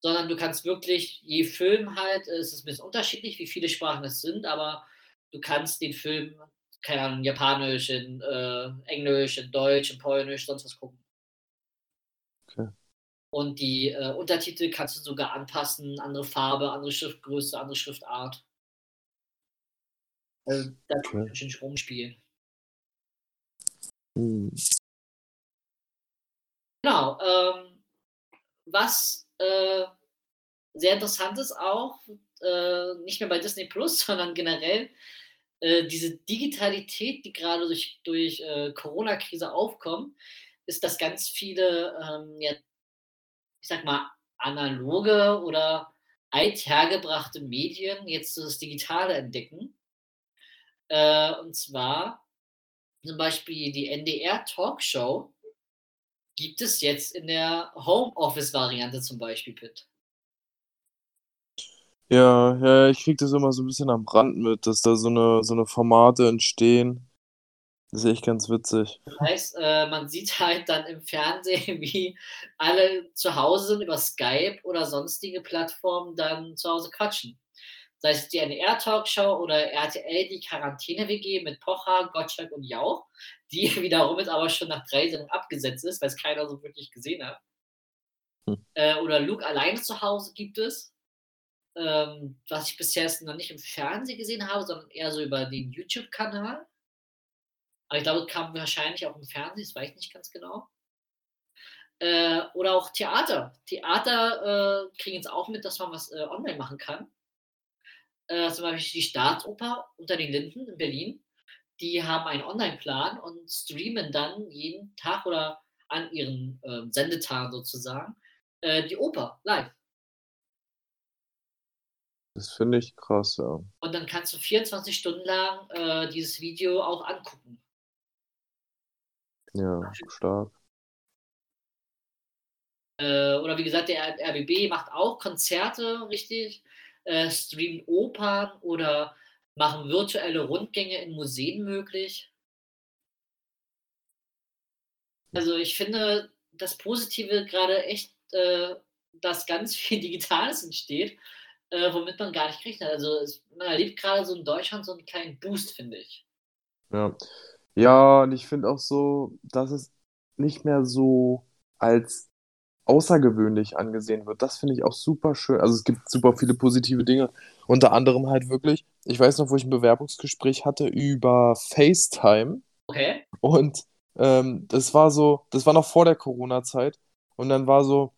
sondern du kannst wirklich, je Film halt, es ist ein bisschen unterschiedlich, wie viele Sprachen es sind, aber du kannst den Film, keine Ahnung, Japanisch, in äh, Englisch, in Deutsch, in Polnisch, sonst was gucken. Okay. Und die äh, Untertitel kannst du sogar anpassen, andere Farbe, andere Schriftgröße, andere Schriftart. Also da kann man Okay. schön rumspielen. Hm. Genau. Ähm, was äh, sehr interessant ist auch, äh, nicht mehr bei Disney Plus, sondern generell äh, diese Digitalität, die gerade durch, durch äh, Corona-Krise aufkommt, ist, dass ganz viele, ähm, ja, ich sag mal, analoge oder althergebrachte Medien jetzt das Digitale entdecken. Äh, und zwar zum Beispiel die NDR Talkshow gibt es jetzt in der Homeoffice-Variante zum Beispiel, Pitt. Ja, ja, ich krieg das immer so ein bisschen am Rand mit, dass da so eine, so eine Formate entstehen. Das ist echt ganz witzig. Das heißt, äh, man sieht halt dann im Fernsehen, wie alle zu Hause sind über Skype oder sonstige Plattformen dann zu Hause quatschen. Sei es die NDR-Talkshow oder RTL, die Quarantäne-WG mit Pocher, Gottschalk und Jauch, die wiederum jetzt aber schon nach drei Sendungen abgesetzt ist, weil es keiner so wirklich gesehen hat. Hm. Äh, oder Luke alleine zu Hause gibt es, ähm, was ich bisher noch nicht im Fernsehen gesehen habe, sondern eher so über den YouTube-Kanal. Aber ich glaube, es kam wahrscheinlich auch im Fernsehen, das weiß ich nicht ganz genau. Äh, oder auch Theater. Theater äh, kriegen jetzt auch mit, dass man was äh, online machen kann. Äh, zum Beispiel die Staatsoper unter den Linden in Berlin. Die haben einen Online-Plan und streamen dann jeden Tag oder an ihren ähm, Sendetagen sozusagen äh, die Oper live. Das finde ich krass, ja. Und dann kannst du 24 Stunden lang äh, dieses Video auch angucken. Ja, stark. Äh, oder wie gesagt, der RBB macht auch Konzerte, richtig, äh, streamt Opern oder machen virtuelle Rundgänge in Museen möglich. Also ich finde das Positive gerade echt, äh, dass ganz viel Digitales entsteht, äh, womit man gar nicht gerechnet hat. Also es, man erlebt gerade so in Deutschland so einen kleinen Boost, finde ich. Ja. Ja, und ich finde auch so, dass es nicht mehr so als außergewöhnlich angesehen wird. Das finde ich auch super schön. Also es gibt super viele positive Dinge. Unter anderem halt wirklich, ich weiß noch, wo ich ein Bewerbungsgespräch hatte über FaceTime. Okay. Und ähm, das war so, das war noch vor der Corona-Zeit. Und dann war so,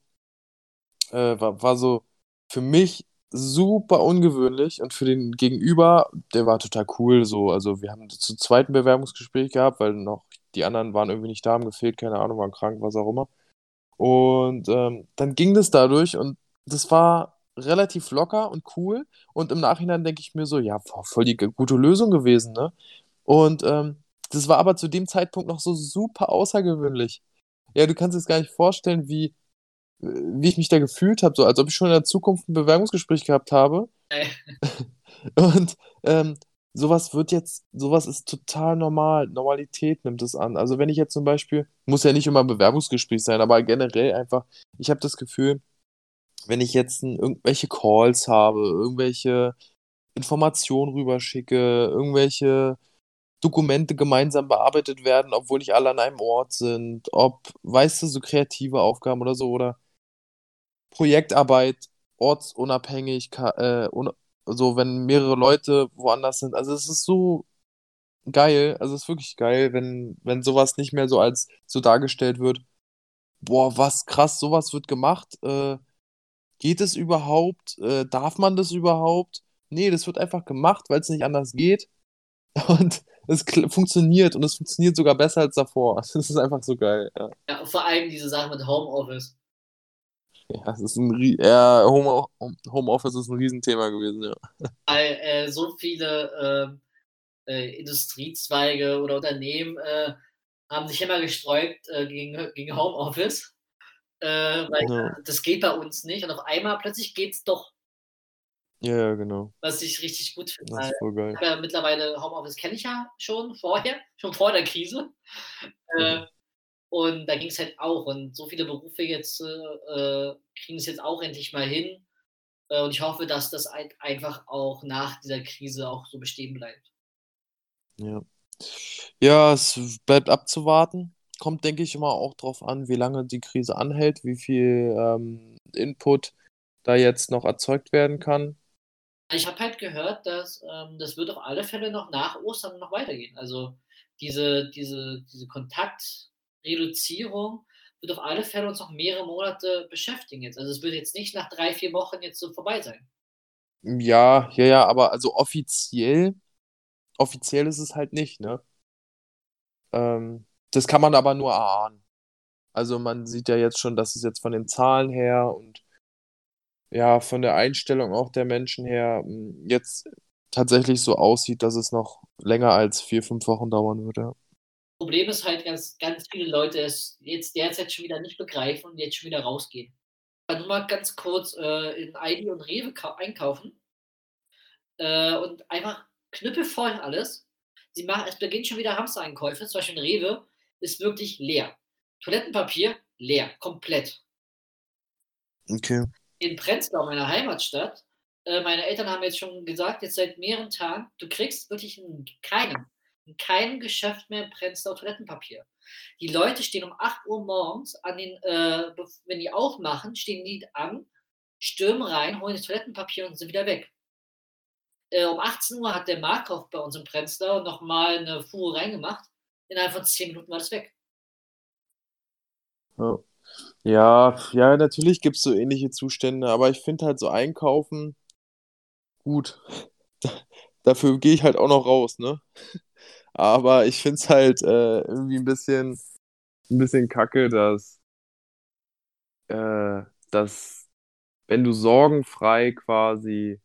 äh, war, war so für mich super ungewöhnlich und für den Gegenüber, der war total cool. So, also wir haben zu zweiten Bewerbungsgespräch gehabt, weil noch die anderen waren irgendwie nicht da, haben gefehlt, keine Ahnung, waren krank, was auch immer. Und ähm, dann ging das dadurch und das war relativ locker und cool. Und im Nachhinein denke ich mir so, ja, voll die gute Lösung gewesen, ne? Und ähm, das war aber zu dem Zeitpunkt noch so super außergewöhnlich. Ja, du kannst es gar nicht vorstellen, wie, wie ich mich da gefühlt habe, so als ob ich schon in der Zukunft ein Bewerbungsgespräch gehabt habe. Äh, Und ähm, sowas wird jetzt, sowas ist total normal. Normalität nimmt es an. Also wenn ich jetzt zum Beispiel, muss ja nicht immer ein Bewerbungsgespräch sein, aber generell einfach, ich habe das Gefühl, wenn ich jetzt ein, irgendwelche Calls habe, irgendwelche Informationen rüberschicke, irgendwelche Dokumente gemeinsam bearbeitet werden, obwohl nicht alle an einem Ort sind, ob, weißt du, so kreative Aufgaben oder so, oder Projektarbeit ortsunabhängig, äh, so wenn mehrere Leute woanders sind. Also es ist so geil, also es ist wirklich geil, wenn, wenn sowas nicht mehr so als so dargestellt wird. Boah, was krass, sowas wird gemacht. Äh, geht es überhaupt? Äh, darf man das überhaupt? Nee, das wird einfach gemacht, weil es nicht anders geht. Und es funktioniert und es funktioniert sogar besser als davor. Das ist einfach so geil. Ja, Ja, vor allem diese Sache mit Homeoffice. ja es ist ein ja, Home Homeoffice ist ein Riesenthema gewesen, ja. Weil äh, so viele äh, äh, Industriezweige oder Unternehmen äh, haben sich immer gesträubt äh, gegen, gegen Homeoffice. Äh, weil Ja, das geht bei uns nicht. Und auf einmal plötzlich geht es doch, ja, genau. was ich richtig gut finde. Das ist voll geil. ich ja mittlerweile Homeoffice kenne ich ja schon vorher, schon vor der Krise. Äh, Mhm. Und da ging es halt auch. Und so viele Berufe jetzt äh, äh, kriegen es jetzt auch endlich mal hin. Äh, und ich hoffe, dass das ein, einfach auch nach dieser Krise auch so bestehen bleibt. Ja. Ja, es bleibt abzuwarten. Kommt, denke ich, immer auch drauf an, wie lange die Krise anhält, wie viel ähm, Input da jetzt noch erzeugt werden kann. Ich habe halt gehört, dass ähm, das wird auf alle Fälle noch nach Ostern noch weitergehen. Also diese, diese, diese Kontaktreduzierung wird auf alle Fälle uns noch mehrere Monate beschäftigen jetzt. Also es wird jetzt nicht nach drei, vier Wochen jetzt so vorbei sein. Ja, ja, ja, aber also offiziell, offiziell ist es halt nicht, ne? Ähm, das kann man aber nur erahnen. Also man sieht ja jetzt schon, dass es jetzt von den Zahlen her und ja, von der Einstellung auch der Menschen her mh, jetzt tatsächlich so aussieht, dass es noch länger als vier, fünf Wochen dauern wird, ja. Problem ist halt, ganz, ganz viele Leute es jetzt derzeit schon wieder nicht begreifen und jetzt schon wieder rausgehen. Nur mal ganz kurz äh, in Aldi und Rewe kau- einkaufen äh, und einfach knüppelvoll alles. Sie machen, es beginnt schon wieder Hamstereinkäufe, zum Beispiel in Rewe ist wirklich leer. Toilettenpapier leer, komplett. Okay. In Prenzlau, meiner Heimatstadt, äh, meine Eltern haben jetzt schon gesagt, jetzt seit mehreren Tagen, du kriegst wirklich in keinem, in keinem Geschäft mehr Prenzlau Toilettenpapier. Die Leute stehen um 8 Uhr morgens an den, äh, wenn die aufmachen, stehen die an, stürmen rein, holen das Toilettenpapier und sind wieder weg. Äh, um 18 Uhr hat der Markov bei uns in Prenzlau nochmal eine Fuhre reingemacht. Innerhalb von 10 Minuten war das weg. Ja, ja, natürlich gibt es so ähnliche Zustände, aber ich finde halt so einkaufen gut. Dafür gehe ich halt auch noch raus, ne? Aber ich finde es halt äh, irgendwie ein bisschen, ein bisschen kacke, dass, äh, dass, wenn du sorgenfrei quasi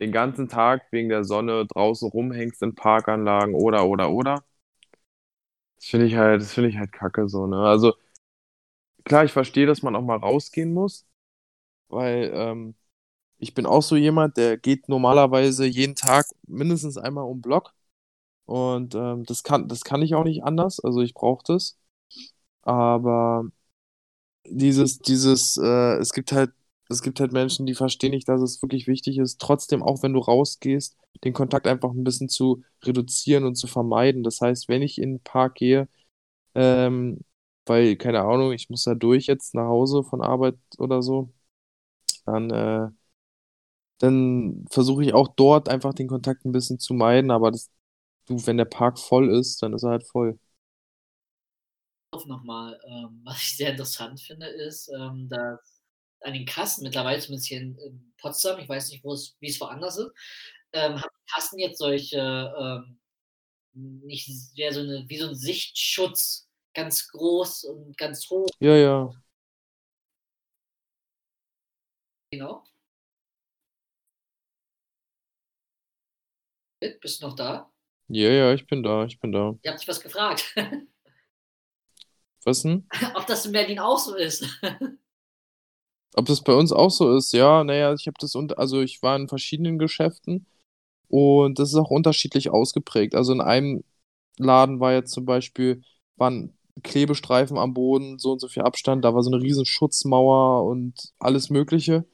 den ganzen Tag wegen der Sonne draußen rumhängst in Parkanlagen oder, oder, oder, das finde ich halt, das finde ich halt kacke so, ne? Also, klar, ich verstehe, dass man auch mal rausgehen muss, weil ähm, ich bin auch so jemand, der geht normalerweise jeden Tag mindestens einmal um Block. Und ähm, das kann, das kann ich auch nicht anders. Also ich brauche das. Aber dieses, dieses, äh, es gibt halt, es gibt halt Menschen, die verstehen nicht, dass es wirklich wichtig ist, trotzdem, auch wenn du rausgehst, den Kontakt einfach ein bisschen zu reduzieren und zu vermeiden. Das heißt, wenn ich in den Park gehe, ähm, weil, keine Ahnung, ich muss da durch jetzt nach Hause von Arbeit oder so, dann, äh, dann versuche ich auch dort einfach den Kontakt ein bisschen zu meiden, aber das, du, wenn der Park voll ist, dann ist er halt voll. nochmal, ähm, was ich sehr interessant finde, ist, ähm, dass an den Kassen mittlerweile, zumindest hier in, in Potsdam, ich weiß nicht, wo es, wie es woanders ist, ähm, haben die Kassen jetzt solche, ähm, nicht sehr so eine, wie so ein Sichtschutz, ganz groß und ganz hoch, Ja, ja. genau. Bist du noch da? Ja, ja, ich bin da, ich bin da. Ich habe dich was gefragt, Was denn? ob das in Berlin auch so ist. Ob das bei uns auch so ist? Ja, naja, ich habe das unter, also ich war in verschiedenen Geschäften und das ist auch unterschiedlich ausgeprägt. Also in einem Laden war jetzt zum Beispiel, waren Klebestreifen am Boden, so und so viel Abstand, da war so eine riesen Schutzmauer und alles Mögliche.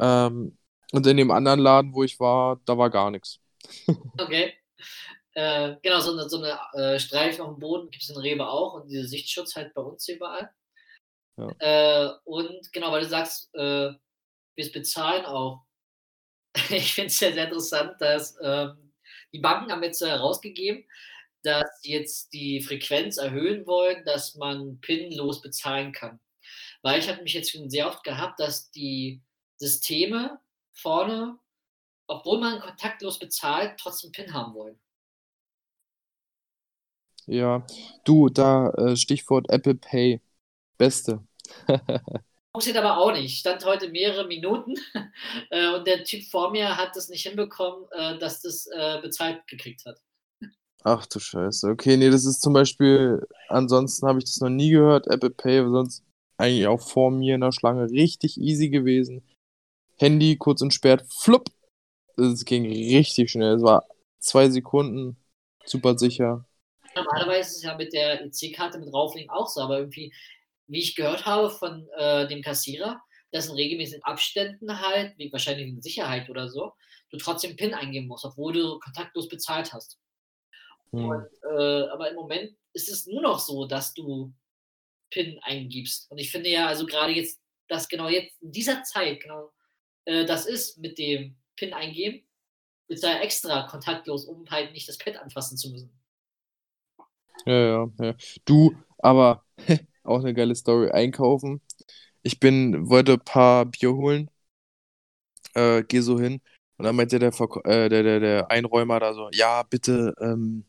Ähm, und in dem anderen Laden, wo ich war, da war gar nichts. Okay. Äh, genau, so eine, so eine äh, Streifen auf dem Boden gibt es in Rewe auch und diese Sichtschutz halt bei uns überall. Ja. Äh, und genau, weil du sagst, äh, wir bezahlen auch. ich finde es ja sehr interessant, dass ähm, die Banken haben jetzt herausgegeben, dass sie jetzt die Frequenz erhöhen wollen, dass man pinlos bezahlen kann. Weil ich habe mich jetzt schon sehr oft gehabt, dass die Systeme vorne, obwohl man kontaktlos bezahlt, trotzdem PIN haben wollen. Ja, du, da äh, Stichwort Apple Pay. Beste. Funktioniert aber auch nicht. Stand heute mehrere Minuten äh, und der Typ vor mir hat das nicht hinbekommen, äh, dass das äh, bezahlt gekriegt hat. Ach du Scheiße. Okay, nee, das ist zum Beispiel, ansonsten habe ich das noch nie gehört, Apple Pay, sonst eigentlich auch vor mir in der Schlange richtig easy gewesen. Handy kurz entsperrt, flupp. Das ging richtig schnell. Es war zwei Sekunden, super sicher. Normalerweise ist es ja mit der EC-Karte mit drauflegen auch so, aber irgendwie, wie ich gehört habe von äh, dem Kassierer, dass in regelmäßigen Abständen halt, wie wahrscheinlich in Sicherheit oder so, du trotzdem PIN eingeben musst, obwohl du kontaktlos bezahlt hast. Hm. Und, äh, aber im Moment ist es nur noch so, dass du PIN eingibst. Und ich finde ja, also gerade jetzt, dass genau jetzt in dieser Zeit genau äh, das ist mit dem PIN eingeben, ist da extra kontaktlos, um halt nicht das Pad anfassen zu müssen. Ja, ja, ja. Du, aber auch eine geile Story. Einkaufen. Ich bin, wollte ein paar Bier holen. Äh, geh so hin. Und dann meinte der, äh, der, der, der Einräumer da so, ja, bitte, ähm,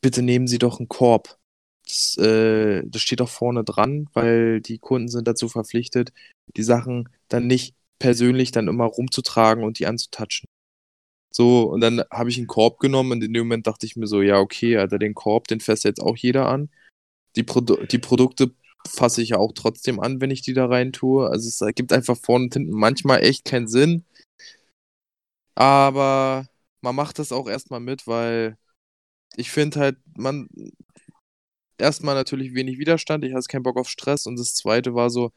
bitte nehmen Sie doch einen Korb. Das, äh, das steht doch vorne dran, weil die Kunden sind dazu verpflichtet, die Sachen dann nicht persönlich dann immer rumzutragen und die anzutatschen. So, und dann habe ich einen Korb genommen und in dem Moment dachte ich mir so, ja, okay, Alter, den Korb, den fässt jetzt auch jeder an. Die, Produ die Produkte fasse ich ja auch trotzdem an, wenn ich die da rein tue. Also es ergibt einfach vorne und hinten manchmal echt keinen Sinn. Aber man macht das auch erstmal mit, weil ich finde halt, man erstmal natürlich wenig Widerstand, ich hatte keinen Bock auf Stress und das zweite war so,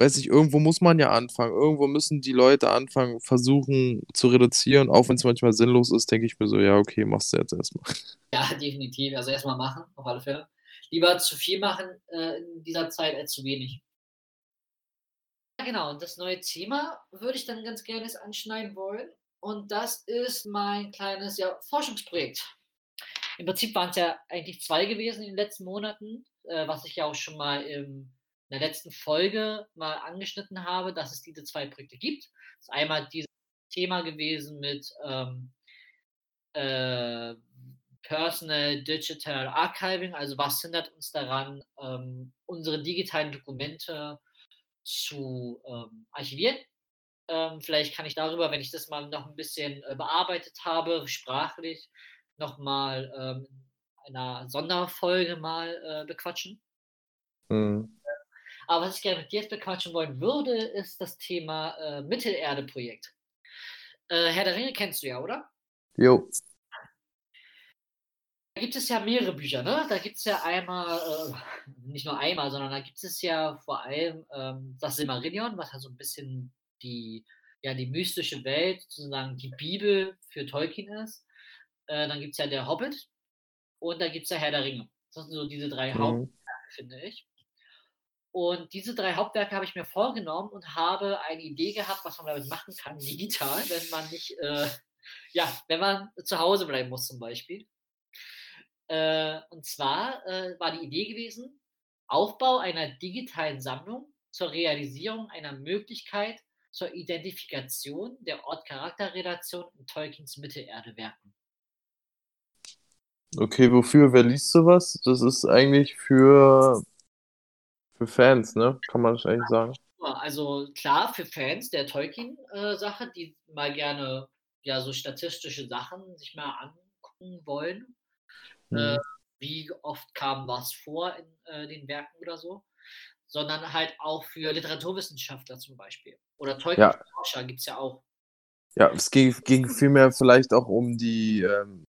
weiß ich, irgendwo muss man ja anfangen. Irgendwo müssen die Leute anfangen, versuchen zu reduzieren. Auch wenn es manchmal sinnlos ist, denke ich mir so, ja, okay, machst du jetzt erstmal. Ja, definitiv. Also erstmal machen, auf alle Fälle. Lieber zu viel machen äh, in dieser Zeit als zu wenig. Ja, genau. Und das neue Thema würde ich dann ganz gerne anschneiden wollen. Und das ist mein kleines ja, Forschungsprojekt. Im Prinzip waren es ja eigentlich zwei gewesen in den letzten Monaten, äh, was ich ja auch schon mal im in der letzten Folge mal angeschnitten habe, dass es diese zwei Projekte gibt. Das ist einmal dieses Thema gewesen mit ähm, äh, Personal Digital Archiving, also was hindert uns daran, ähm, unsere digitalen Dokumente zu ähm, archivieren. Ähm, vielleicht kann ich darüber, wenn ich das mal noch ein bisschen äh, bearbeitet habe, sprachlich, nochmal ähm, in einer Sonderfolge mal äh, bequatschen. Mhm. Aber was ich gerne mit dir jetzt bequatschen wollen würde, ist das Thema äh, Mittelerde-Projekt. Äh, Herr der Ringe kennst du ja, oder? Jo. Da gibt es ja mehrere Bücher, ne? Da gibt es ja einmal, äh, nicht nur einmal, sondern da gibt es ja vor allem ähm, das Silmarillion, was halt so ein bisschen die, ja, die mystische Welt, sozusagen die Bibel für Tolkien ist. Äh, dann gibt es ja der Hobbit und da gibt es ja Herr der Ringe. Das sind so diese drei mhm. Hauptwerke, finde ich. Und diese drei Hauptwerke habe ich mir vorgenommen und habe eine Idee gehabt, was man damit machen kann, digital, wenn man nicht, äh, ja, wenn man zu Hause bleiben muss zum Beispiel. Äh, und zwar äh, war die Idee gewesen, Aufbau einer digitalen Sammlung zur Realisierung einer Möglichkeit zur Identifikation der Ort-Charakter-Relation in Tolkiens Mittelerde-Werken. Okay, wofür? Wer liest sowas? Das ist eigentlich für für Fans, ne? Kann man das eigentlich sagen? Also klar, für Fans der Tolkien-Sache, äh, die mal gerne ja so statistische Sachen sich mal angucken wollen. Mhm. Äh, wie oft kam was vor in äh, den Werken oder so. Sondern halt auch für Literaturwissenschaftler zum Beispiel. Oder Tolkien-Forscher ja. gibt es ja auch. Ja, es ging, ging vielmehr vielleicht auch um die ähm,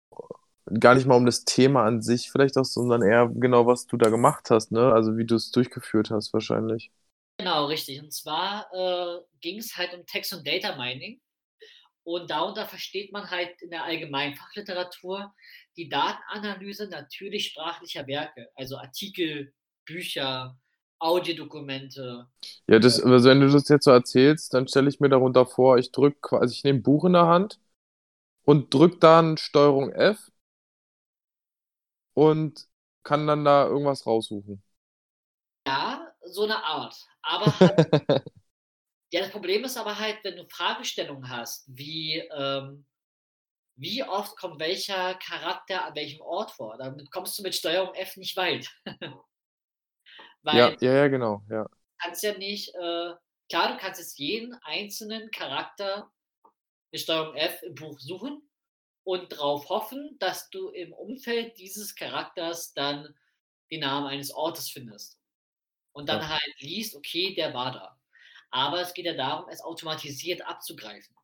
gar nicht mal um das Thema an sich vielleicht auch, sondern eher genau, was du da gemacht hast, ne? Also wie du es durchgeführt hast wahrscheinlich. Genau, richtig. Und zwar äh, ging es halt um Text- und Data Mining. Und darunter versteht man halt in der allgemeinen Fachliteratur die Datenanalyse natürlich sprachlicher Werke, also Artikel, Bücher, Audiodokumente. Ja, das, also wenn du das jetzt so erzählst, dann stelle ich mir darunter vor, ich drücke quasi, ich nehme ein Buch in der Hand und drücke dann Steuerung F und kann dann da irgendwas raussuchen. Ja, so eine Art. Aber halt, ja, das Problem ist aber halt, wenn du Fragestellungen hast, wie, ähm, wie oft kommt welcher Charakter an welchem Ort vor, damit kommst du mit Steuerung F nicht weit. Weil Ja, ja, ja, genau, ja. du kannst ja nicht, äh, klar, du kannst jetzt jeden einzelnen Charakter mit Steuerung F im Buch suchen und darauf hoffen, dass du im Umfeld dieses Charakters dann den Namen eines Ortes findest. Und dann Ja. halt liest, okay, der war da. Aber es geht ja darum, es automatisiert abzugreifen.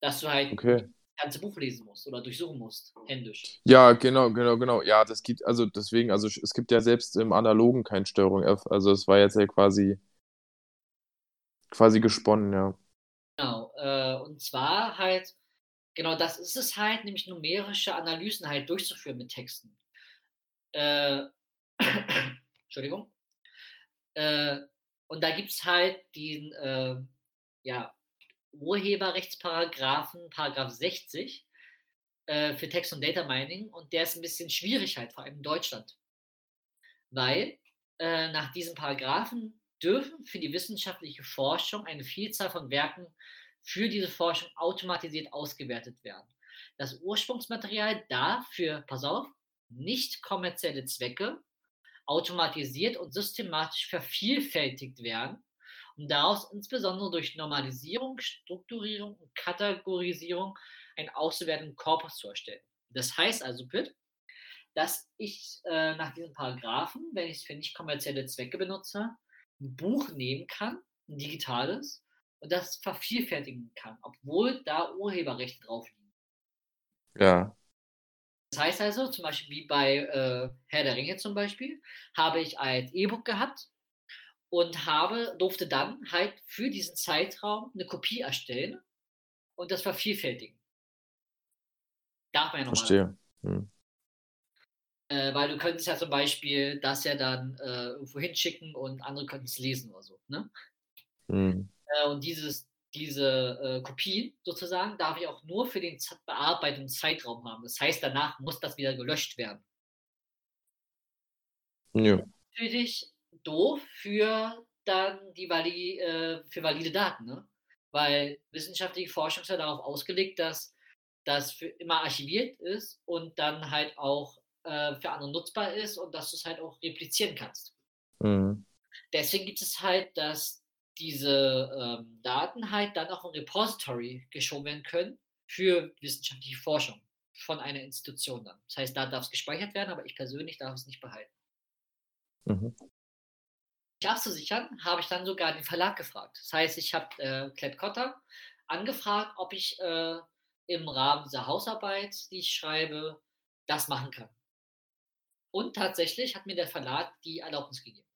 Dass du halt Okay. das ganze Buch lesen musst oder durchsuchen musst, händisch. Ja, genau, genau, genau. Ja, das geht, also deswegen, also es gibt ja selbst im Analogen kein Steuerung F. Also es war jetzt ja quasi, quasi gesponnen, ja. Genau. Äh, und zwar halt, genau das ist es halt, nämlich numerische Analysen halt durchzuführen mit Texten. Äh, Entschuldigung. Äh, und da gibt es halt den äh, ja, Urheberrechtsparagraphen, Paragraph 60 äh, für Text- und Data Mining und der ist ein bisschen schwierig halt, vor allem in Deutschland. Weil äh, nach diesen Paragraphen dürfen für die wissenschaftliche Forschung eine Vielzahl von Werken für diese Forschung automatisiert ausgewertet werden. Das Ursprungsmaterial darf für, pass auf, nicht kommerzielle Zwecke automatisiert und systematisch vervielfältigt werden, um daraus insbesondere durch Normalisierung, Strukturierung und Kategorisierung einen auszuwertenden Korpus zu erstellen. Das heißt also, Pitt, dass ich äh, nach diesen Paragraphen, wenn ich es für nicht kommerzielle Zwecke benutze, ein Buch nehmen kann, ein digitales, und das vervielfältigen kann, obwohl da Urheberrechte drauf liegen. Ja. Das heißt also, zum Beispiel wie bei äh, Herr der Ringe zum Beispiel, habe ich ein E-Book gehabt und habe, durfte dann halt für diesen Zeitraum eine Kopie erstellen und das vervielfältigen. Darf man ja normalerweise. Verstehe. Hm. Äh, weil du könntest ja zum Beispiel das ja dann äh, irgendwo hinschicken und andere könnten es lesen oder so. Ne? Hm. Äh, und dieses, diese äh, Kopie sozusagen darf ich auch nur für den Z Bearbeitungszeitraum haben. Das heißt, danach muss das wieder gelöscht werden. Ja. Natürlich doof für dann die vali äh, für valide Daten, ne? Weil wissenschaftliche Forschung ist ja darauf ausgelegt, dass das für immer archiviert ist und dann halt auch äh, für andere nutzbar ist und dass du es halt auch replizieren kannst. Hm. Deswegen gibt es halt, dass diese ähm, Daten halt dann auch im Repository geschoben werden können für wissenschaftliche Forschung von einer Institution dann. Das heißt, da darf es gespeichert werden, aber ich persönlich darf es nicht behalten. Mhm. mich abzusichern, habe ich dann sogar den Verlag gefragt. Das heißt, ich habe äh, Klett Cotta angefragt, ob ich äh, im Rahmen dieser Hausarbeit, die ich schreibe, das machen kann. Und tatsächlich hat mir der Verlag die Erlaubnis gegeben.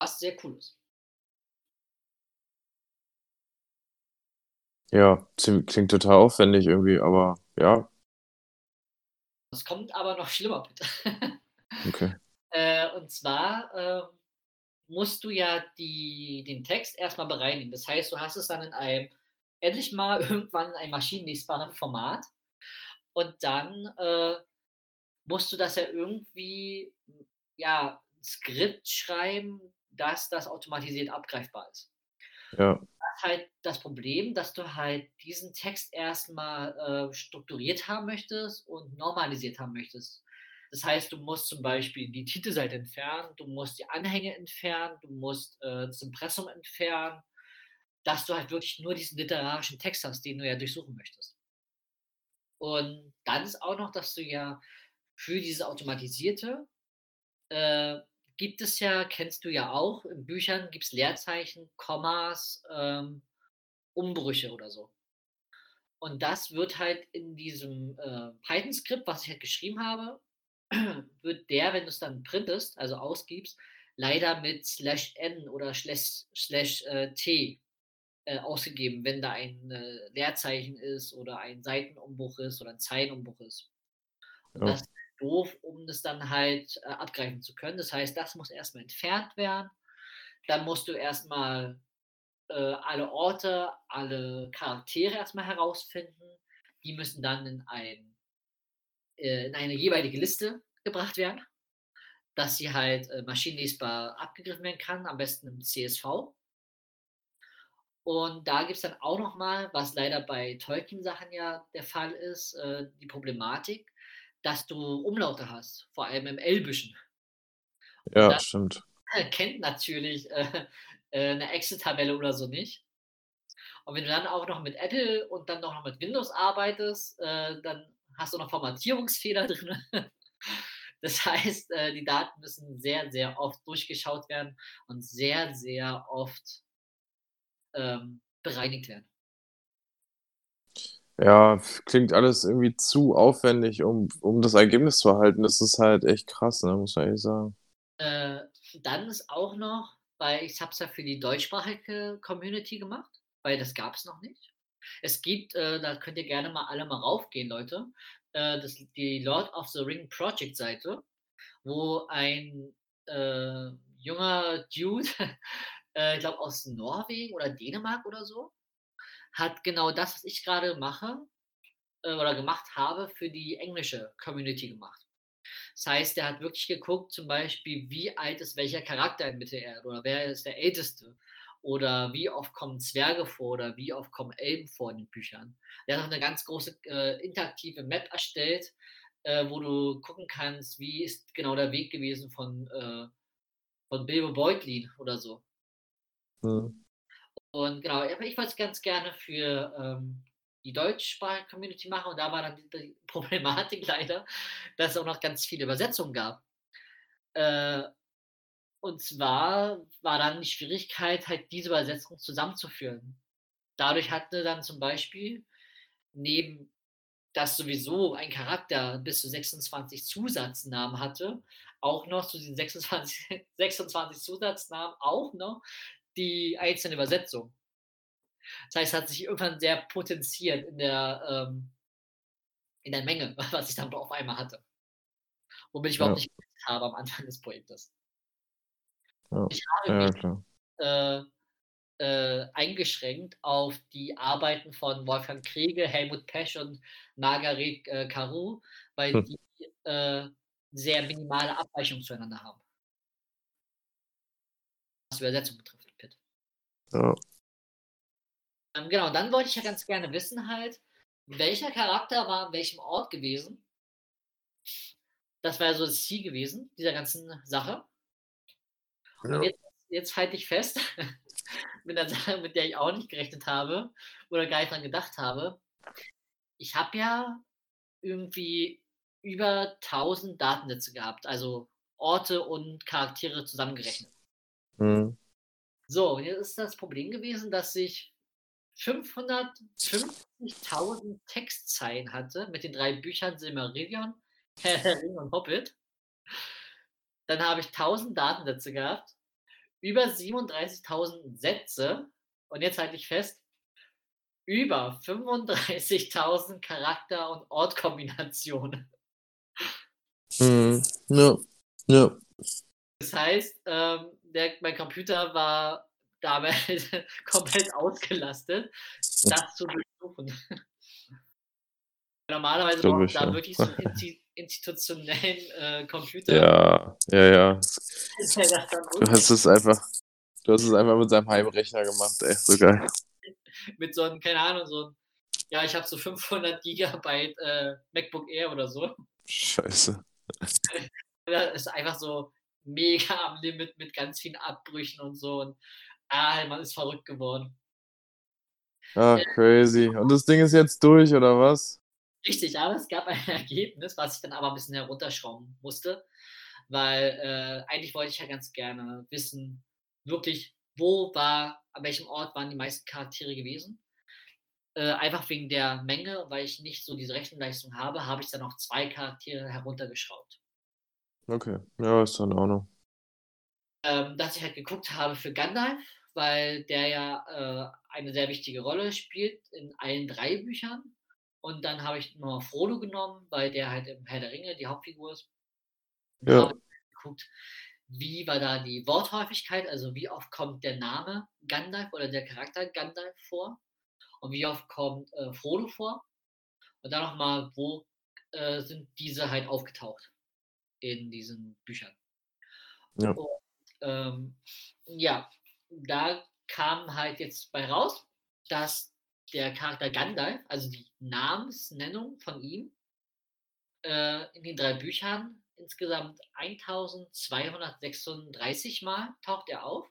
Was sehr cool ist. Ja, klingt, total aufwendig irgendwie, aber ja, Es kommt aber noch schlimmer, bitte. okay. Äh, und zwar äh, musst du ja die, den Text erstmal bereinigen. Das heißt, du hast es dann in einem, endlich mal irgendwann in einem maschinenlesbaren Format. Und dann äh, musst du das ja irgendwie, ja, Skript schreiben, dass das automatisiert abgreifbar ist. Ja, Das ist halt das Problem, dass du halt diesen Text erstmal äh, strukturiert haben möchtest und normalisiert haben möchtest. Das heißt, du musst zum Beispiel die Titelseite entfernen, du musst die Anhänge entfernen, du musst äh, das Impressum entfernen, dass du halt wirklich nur diesen literarischen Text hast, den du ja durchsuchen möchtest. Und dann ist auch noch, dass du ja für diese automatisierte äh, gibt es ja, kennst du ja auch, in Büchern gibt es Leerzeichen, Kommas, ähm, Umbrüche oder so. Und das wird halt in diesem äh, Python-Skript, was ich halt geschrieben habe, wird der, wenn du es dann printest, also ausgibst, leider mit slash n oder slash, slash äh, t äh, ausgegeben, wenn da ein äh, Leerzeichen ist oder ein Seitenumbruch ist oder ein Zeilenumbruch ist. Und Ja. das doof, um das dann halt äh, abgreifen zu können. Das heißt, das muss erstmal entfernt werden. Dann musst du erstmal äh, alle Orte, alle Charaktere erstmal herausfinden. Die müssen dann in, ein, äh, in eine jeweilige Liste gebracht werden, dass sie halt äh, maschinenlesbar abgegriffen werden kann, am besten im CSV. Und da gibt es dann auch nochmal, was leider bei Tolkien-Sachen ja der Fall ist, äh, die Problematik, dass du Umlaute hast, vor allem im Elbischen. Ja, das stimmt. Kennt natürlich äh, äh, eine Excel-Tabelle oder so nicht. Und wenn du dann auch noch mit Apple und dann noch mit Windows arbeitest, äh, dann hast du noch Formatierungsfehler drin. Das heißt, äh, die Daten müssen sehr, sehr oft durchgeschaut werden und sehr, sehr oft ähm, bereinigt werden. Ja, klingt alles irgendwie zu aufwendig, um, um das Ergebnis zu erhalten. Das ist halt echt krass, ne, muss man ehrlich sagen. Äh, dann ist auch noch, weil ich habe es ja für die deutschsprachige Community gemacht, weil das gab es noch nicht. Es gibt, äh, da könnt ihr gerne mal alle mal raufgehen, Leute, äh, das, die Lord of the Ring Project Seite, wo ein äh, junger Dude äh, ich glaube aus Norwegen oder Dänemark oder so, hat genau das, was ich gerade mache äh, oder gemacht habe, für die englische Community gemacht. Das heißt, er hat wirklich geguckt, zum Beispiel, wie alt ist welcher Charakter in Mittelerde oder wer ist der Älteste oder wie oft kommen Zwerge vor oder wie oft kommen Elben vor in den Büchern. Er hat auch eine ganz große äh, interaktive Map erstellt, äh, wo du gucken kannst, wie ist genau der Weg gewesen von, äh, von Bilbo Beutlin oder so. Mhm. Und genau, aber ich wollte es ganz gerne für ähm, die deutschsprachige Community machen und da war dann die, Problematik leider, dass es auch noch ganz viele Übersetzungen gab. Äh, und zwar war dann die Schwierigkeit, halt diese Übersetzung zusammenzuführen. Dadurch hatte dann zum Beispiel neben dass sowieso ein Charakter bis zu 26 Zusatznamen hatte, auch noch zu diesen 26, 26 Zusatznamen auch noch die einzelne Übersetzung. Das heißt, es hat sich irgendwann sehr potenziert in der, ähm, in der Menge, was ich dann auf einmal hatte. Womit ich überhaupt ja. nicht habe am Anfang des Projektes. Ja. Ich habe ja, mich äh, äh, eingeschränkt auf die Arbeiten von Wolfgang Kriege, Helmut Pesch und Margaret äh, Caru, weil hm. die äh, sehr minimale Abweichungen zueinander haben. Was die Übersetzung betrifft. Ja. Ähm, genau, dann wollte ich ja ganz gerne wissen halt, welcher Charakter war an welchem Ort gewesen. Das war ja so das Ziel gewesen, dieser ganzen Sache. Ja. Und jetzt, jetzt halte ich fest, mit einer Sache, mit der ich auch nicht gerechnet habe oder gar nicht dran gedacht habe. Ich habe ja irgendwie über 1000 Datensätze gehabt, also Orte und Charaktere zusammengerechnet. Mhm. So, und jetzt ist das Problem gewesen, dass ich 550.000 Textzeilen hatte mit den drei Büchern Silmarillion, Herr der Ring und Hobbit. Dann habe ich 1000 Datensätze gehabt, über 37.000 Sätze und jetzt halte ich fest, über 35.000 Charakter- und Ortkombinationen. Mhm. Ja, ja. Das heißt, ähm, der, mein Computer war damit komplett ausgelastet, das zu durchsuchen. Normalerweise braucht da ja. wirklich so einen institutionellen äh, Computer. Ja, ja, ja. du hast es einfach, du hast es einfach mit seinem Heimrechner gemacht, ey, so geil. mit so einem, keine Ahnung, so ein, ja, ich habe so 500 Gigabyte äh, MacBook Air oder so. Scheiße. Das ist einfach so mega am Limit mit ganz vielen Abbrüchen und so. Und ah, man ist verrückt geworden. Ach, crazy. Und das Ding ist jetzt durch, oder was? Richtig, aber es gab ein Ergebnis, was ich dann aber ein bisschen herunterschrauben musste, weil äh, eigentlich wollte ich ja ganz gerne wissen, wirklich, wo war, an welchem Ort waren die meisten Charaktere gewesen. Äh, einfach wegen der Menge, weil ich nicht so diese Rechenleistung habe, habe ich dann noch zwei Charaktere heruntergeschraubt. Okay, ja, ist dann auch noch. Ähm, dass ich halt geguckt habe für Gandalf, weil der ja äh, eine sehr wichtige Rolle spielt in allen drei Büchern Und dann habe ich nur Frodo genommen, weil der halt im Herr der Ringe die Hauptfigur ist. Und Ja. habe geguckt, wie war da die Worthäufigkeit, also wie oft kommt der Name Gandalf oder der Charakter Gandalf vor und wie oft kommt äh, Frodo vor. Und dann nochmal, wo äh, sind diese halt aufgetaucht in diesen Büchern. Ja. Und, ähm, ja, da kam halt jetzt bei raus, dass der Charakter Gandalf, also die Namensnennung von ihm, äh, in den drei Büchern insgesamt 1236 Mal taucht er auf.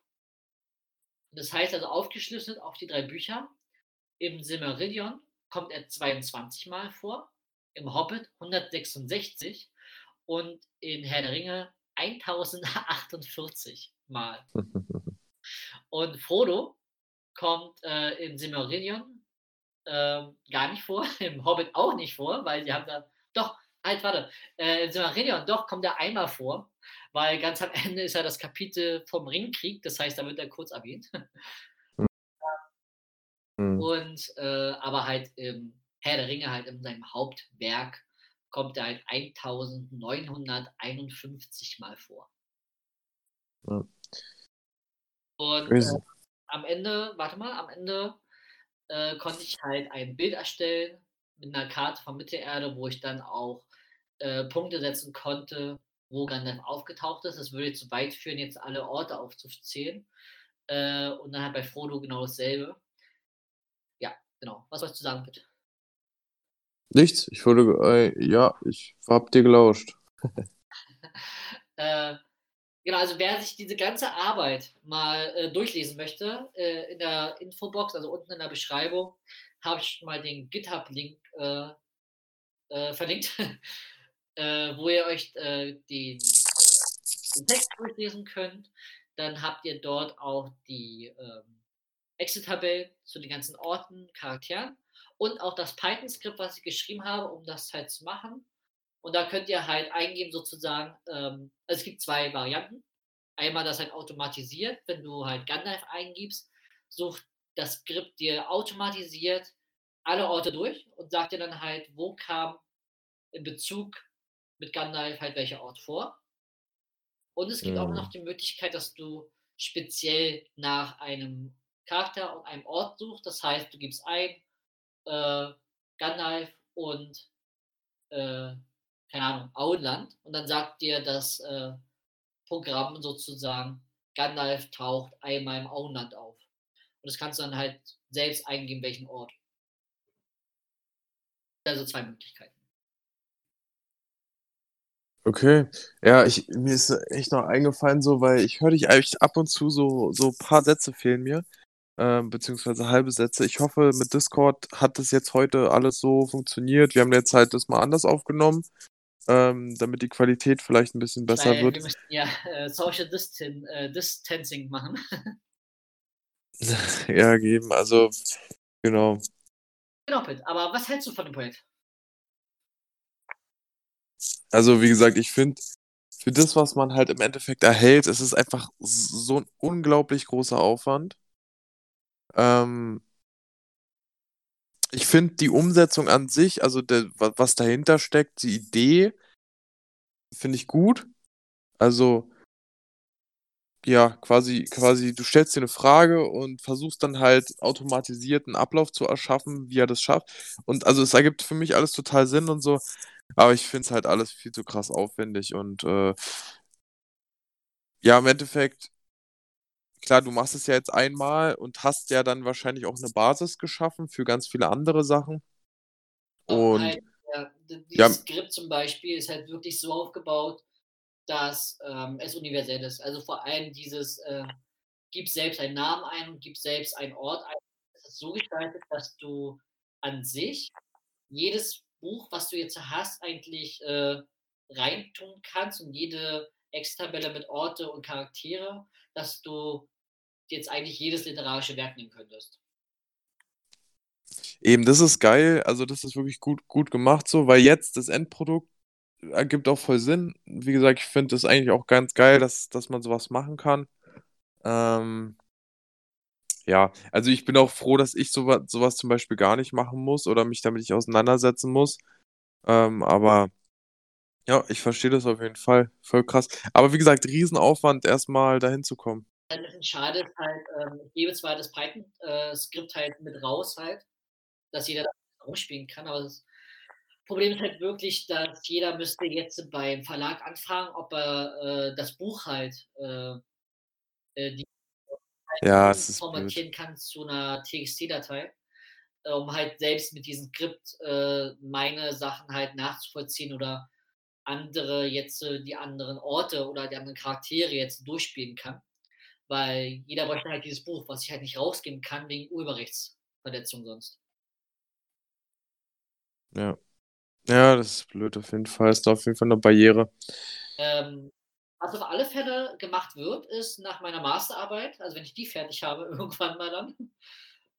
Das heißt also aufgeschlüsselt auf die drei Bücher. Im Silmarillion kommt er 22 Mal vor, im Hobbit 166 und in Herr der Ringe 1048 Mal. Und Frodo kommt äh, in Silmarillion ähm, gar nicht vor, im Hobbit auch nicht vor, weil die haben da, doch, halt, warte, äh, in Silmarillion, doch, kommt er einmal vor, weil ganz am Ende ist ja das Kapitel vom Ringkrieg, das heißt, da wird er kurz erwähnt. Hm. Und, äh, aber halt im Herr der Ringe, halt in seinem Hauptwerk, kommt er halt 1951 Mal vor. Ja. Und äh, am Ende, warte mal, am Ende äh, konnte ich halt ein Bild erstellen mit einer Karte von Mittelerde, wo ich dann auch äh, Punkte setzen konnte, wo Gandalf aufgetaucht ist. Das würde jetzt zu weit führen, jetzt alle Orte aufzuzählen. Äh, und dann halt bei Frodo genau dasselbe. Ja, genau. Was sollst du sagen, bitte? Nichts. Ich wurde, äh, ja, ich hab dir gelauscht. Äh, genau, also wer sich diese ganze Arbeit mal äh, durchlesen möchte, äh, in der Infobox, also unten in der Beschreibung, habe ich mal den GitHub-Link äh, äh, verlinkt, wo ihr euch den, den Text durchlesen könnt. Dann habt ihr dort auch die ähm, Excel-Tabellen zu den ganzen Orten, Charakteren und auch das Python-Skript, was ich geschrieben habe, um das halt zu machen. Und da könnt ihr halt eingeben sozusagen, ähm, also es gibt zwei Varianten. Einmal das halt automatisiert, wenn du halt Gandalf eingibst, sucht das Skript dir automatisiert alle Orte durch und sagt dir dann halt, wo kam in Bezug mit Gandalf halt welcher Ort vor. Und es gibt auch Mhm. noch die Möglichkeit, dass du speziell nach einem Charakter und einem Ort suchst. Das heißt, du gibst ein äh, Gandalf und äh, keine Ahnung, Auenland und dann sagt dir das äh, Programm sozusagen, Gandalf taucht einmal im Auenland auf. Und das kannst du dann halt selbst eingeben, welchen Ort. Also zwei Möglichkeiten. Okay. Ja, ich, mir ist echt noch eingefallen, so, weil ich höre dich eigentlich ab und zu so, so ein paar Sätze fehlen mir. Ähm, beziehungsweise halbe Sätze. Ich hoffe, mit Discord hat das jetzt heute alles so funktioniert. Wir haben jetzt halt das mal anders aufgenommen, ähm, damit die Qualität vielleicht ein bisschen besser Weil wird. wir müssen ja äh, Social Distan äh, Distancing machen. Ja, geben. Also, genau. genau, Pitt. Aber was hältst du von dem Projekt? Also, wie gesagt, ich finde, für das, was man halt im Endeffekt erhält, es ist einfach so ein unglaublich großer Aufwand. Ähm, ich finde die Umsetzung an sich, also der, wa- was dahinter steckt, die Idee, finde ich gut. Also, ja, quasi, quasi, du stellst dir eine Frage und versuchst dann halt automatisiert einen Ablauf zu erschaffen, wie er das schafft. Und also es ergibt für mich alles total Sinn und so, aber ich finde es halt alles viel zu krass aufwendig und äh, ja, im Endeffekt, klar, du machst es ja jetzt einmal und hast ja dann wahrscheinlich auch eine Basis geschaffen für ganz viele andere Sachen. Und halt, ja, d- ja. Skript zum Beispiel ist halt wirklich so aufgebaut, dass ähm, es universell ist. Also vor allem dieses, äh, gib selbst einen Namen ein und gib selbst einen Ort ein. Es ist so gestaltet, dass du an sich jedes Buch, was du jetzt hast, eigentlich äh, reintun kannst und jede Excel-Tabelle mit Orte und Charaktere, dass du jetzt eigentlich jedes literarische Werk nehmen könntest. Eben, das ist geil. Also, das ist wirklich gut, gut gemacht so, weil jetzt das Endprodukt ergibt auch voll Sinn. Wie gesagt, ich finde das eigentlich auch ganz geil, dass, dass man sowas machen kann. Ähm, Ja, also ich bin auch froh, dass ich sowas, sowas zum Beispiel gar nicht machen muss oder mich damit nicht auseinandersetzen muss. Ähm, aber ja, ich verstehe das auf jeden Fall. Voll krass. Aber wie gesagt, Riesenaufwand, erstmal dahin zu kommen. Schade ist halt, ähm, ich gebe zwar das Python-Skript halt mit raus halt, dass jeder rumspielen kann, aber das Problem ist halt wirklich, dass jeder müsste jetzt beim Verlag anfragen, ob er äh, das Buch halt äh, äh, die Ja, formatieren kann zu einer TXT-Datei, um halt selbst mit diesem Skript äh, meine Sachen halt nachzuvollziehen oder andere jetzt äh, die anderen Orte oder die anderen Charaktere jetzt durchspielen kann. Weil jeder bräuchte halt dieses Buch, was ich halt nicht rausgeben kann wegen Urheberrechtsverletzung sonst. Ja. Ja, das ist blöd auf jeden Fall. Ist auf jeden Fall eine Barriere. Ähm, was auf alle Fälle gemacht wird, ist nach meiner Masterarbeit, also wenn ich die fertig habe, irgendwann mal dann,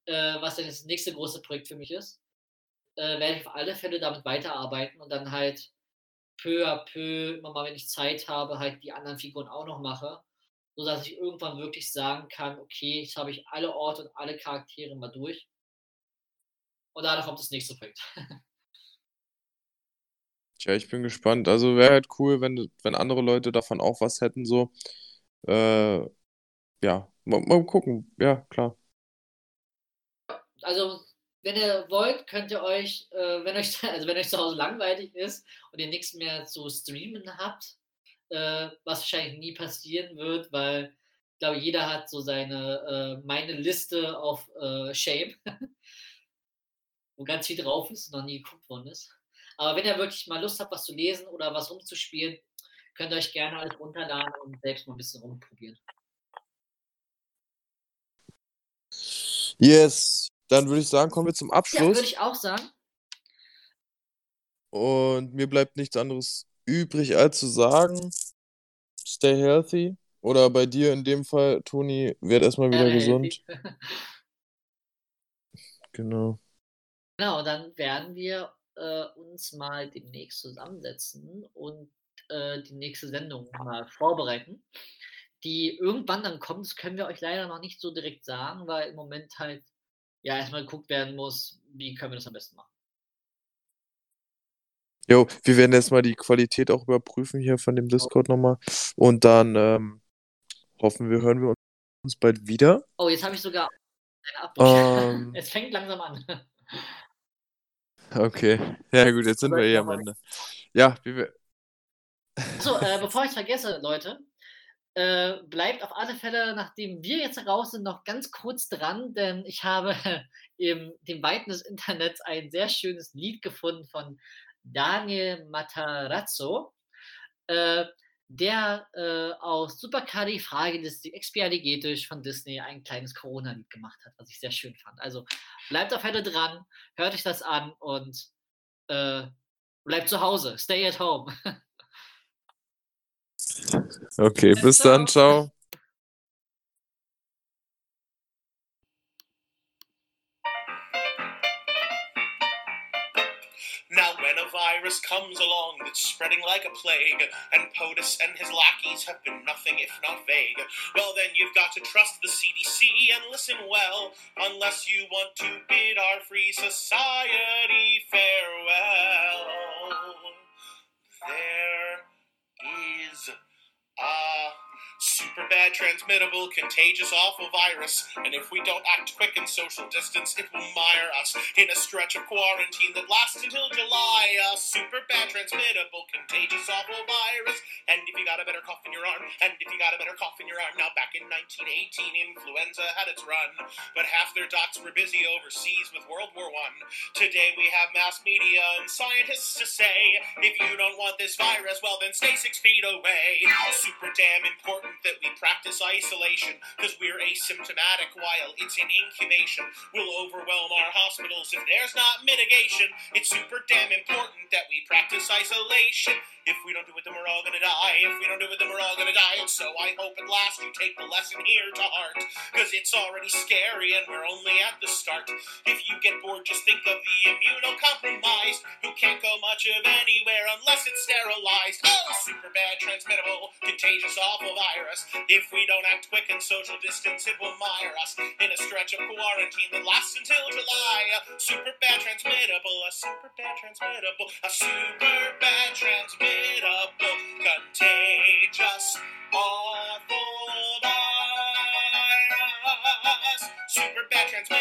äh, was dann das nächste große Projekt für mich ist, äh, werde ich auf alle Fälle damit weiterarbeiten und dann halt peu à peu, immer mal, wenn ich Zeit habe, halt die anderen Figuren auch noch mache, sodass ich irgendwann wirklich sagen kann, okay, jetzt habe ich alle Orte und alle Charaktere mal durch. Und danach kommt das nächste Projekt. Tja, ich bin gespannt. Also wäre halt cool, wenn, wenn andere Leute davon auch was hätten, so. Äh, ja, mal, mal gucken. Ja, klar. Also, wenn ihr wollt, könnt ihr euch, äh, wenn euch, also wenn euch zu Hause langweilig ist und ihr nichts mehr zu streamen habt, äh, was wahrscheinlich nie passieren wird, weil ich glaube, jeder hat so seine, äh, meine Liste auf äh, Shame, wo ganz viel drauf ist und noch nie geguckt worden ist. Aber wenn ihr wirklich mal Lust habt, was zu lesen oder was rumzuspielen, könnt ihr euch gerne alles runterladen und selbst mal ein bisschen rumprobieren. Yes, dann würde ich sagen, kommen wir zum Ja, Abschluss. würde ich auch sagen. Und mir bleibt nichts anderes übrig, als zu sagen, stay healthy. Oder bei dir in dem Fall, Toni, werd erstmal wieder Gerne gesund. Genau. Genau, dann werden wir äh, uns mal demnächst zusammensetzen und äh, die nächste Sendung mal vorbereiten, die irgendwann dann kommt. Das können wir euch leider noch nicht so direkt sagen, weil im Moment halt ja erstmal geguckt werden muss, wie können wir das am besten machen. Jo, wir werden erstmal die Qualität auch überprüfen hier von dem Discord nochmal. Und dann ähm, hoffen wir, hören wir uns bald wieder. Oh, jetzt habe ich sogar. Ähm, es fängt langsam an. okay. Ja, gut, jetzt sind wir eh am Ende. Ja, wie wir. So, äh, bevor ich es vergesse, Leute, äh, bleibt auf alle Fälle, nachdem wir jetzt raus sind, noch ganz kurz dran, denn ich habe im dem Weiten des Internets ein sehr schönes Lied gefunden von Daniel Matarazzo, äh, der äh, aus Supercalifragilisticexpialigetisch von Disney ein kleines Corona-Lied gemacht hat, was ich sehr schön fand. Also bleibt auf Fälle dran, hört euch das an und äh, bleibt zu Hause. Stay at home. Okay, bis dann, ciao. Virus comes along that's spreading like a plague, and POTUS and his lackeys have been nothing if not vague, well, then you've got to trust the CDC and listen well, unless you want to bid our free society farewell. There is a super bad, transmittable, contagious, awful virus, and if we don't act quick and social distance, it will mire us in a stretch of quarantine that lasts until July. A super bad, transmittable, contagious, awful virus, and if you got a better cough in your arm, and if you got a better cough in your arm, now back in 1918, influenza had its run, but half their docs were busy overseas with World War One. Today we have mass media and scientists to say, if you don't want this virus, well then stay six feet away. Super damn important that we practice isolation, because we're asymptomatic while it's in incubation. We'll overwhelm our hospitals if there's not mitigation. It's super damn important that we practice isolation. If we don't do it, then we're all gonna die. If we don't do it, then we're all gonna die. And so I hope at last you take the lesson here to heart. Cause it's already scary and we're only at the start. If you get bored, just think of the immunocompromised who can't go much of anywhere unless it's sterilized. Oh, super bad, transmittable, contagious, awful virus. If we don't act quick and social distance, it will mire us in a stretch of quarantine that lasts until July. A super bad, transmittable, a super bad, transmittable, a super bad, transmittable, contagious, awful virus. Super bad, transmittable.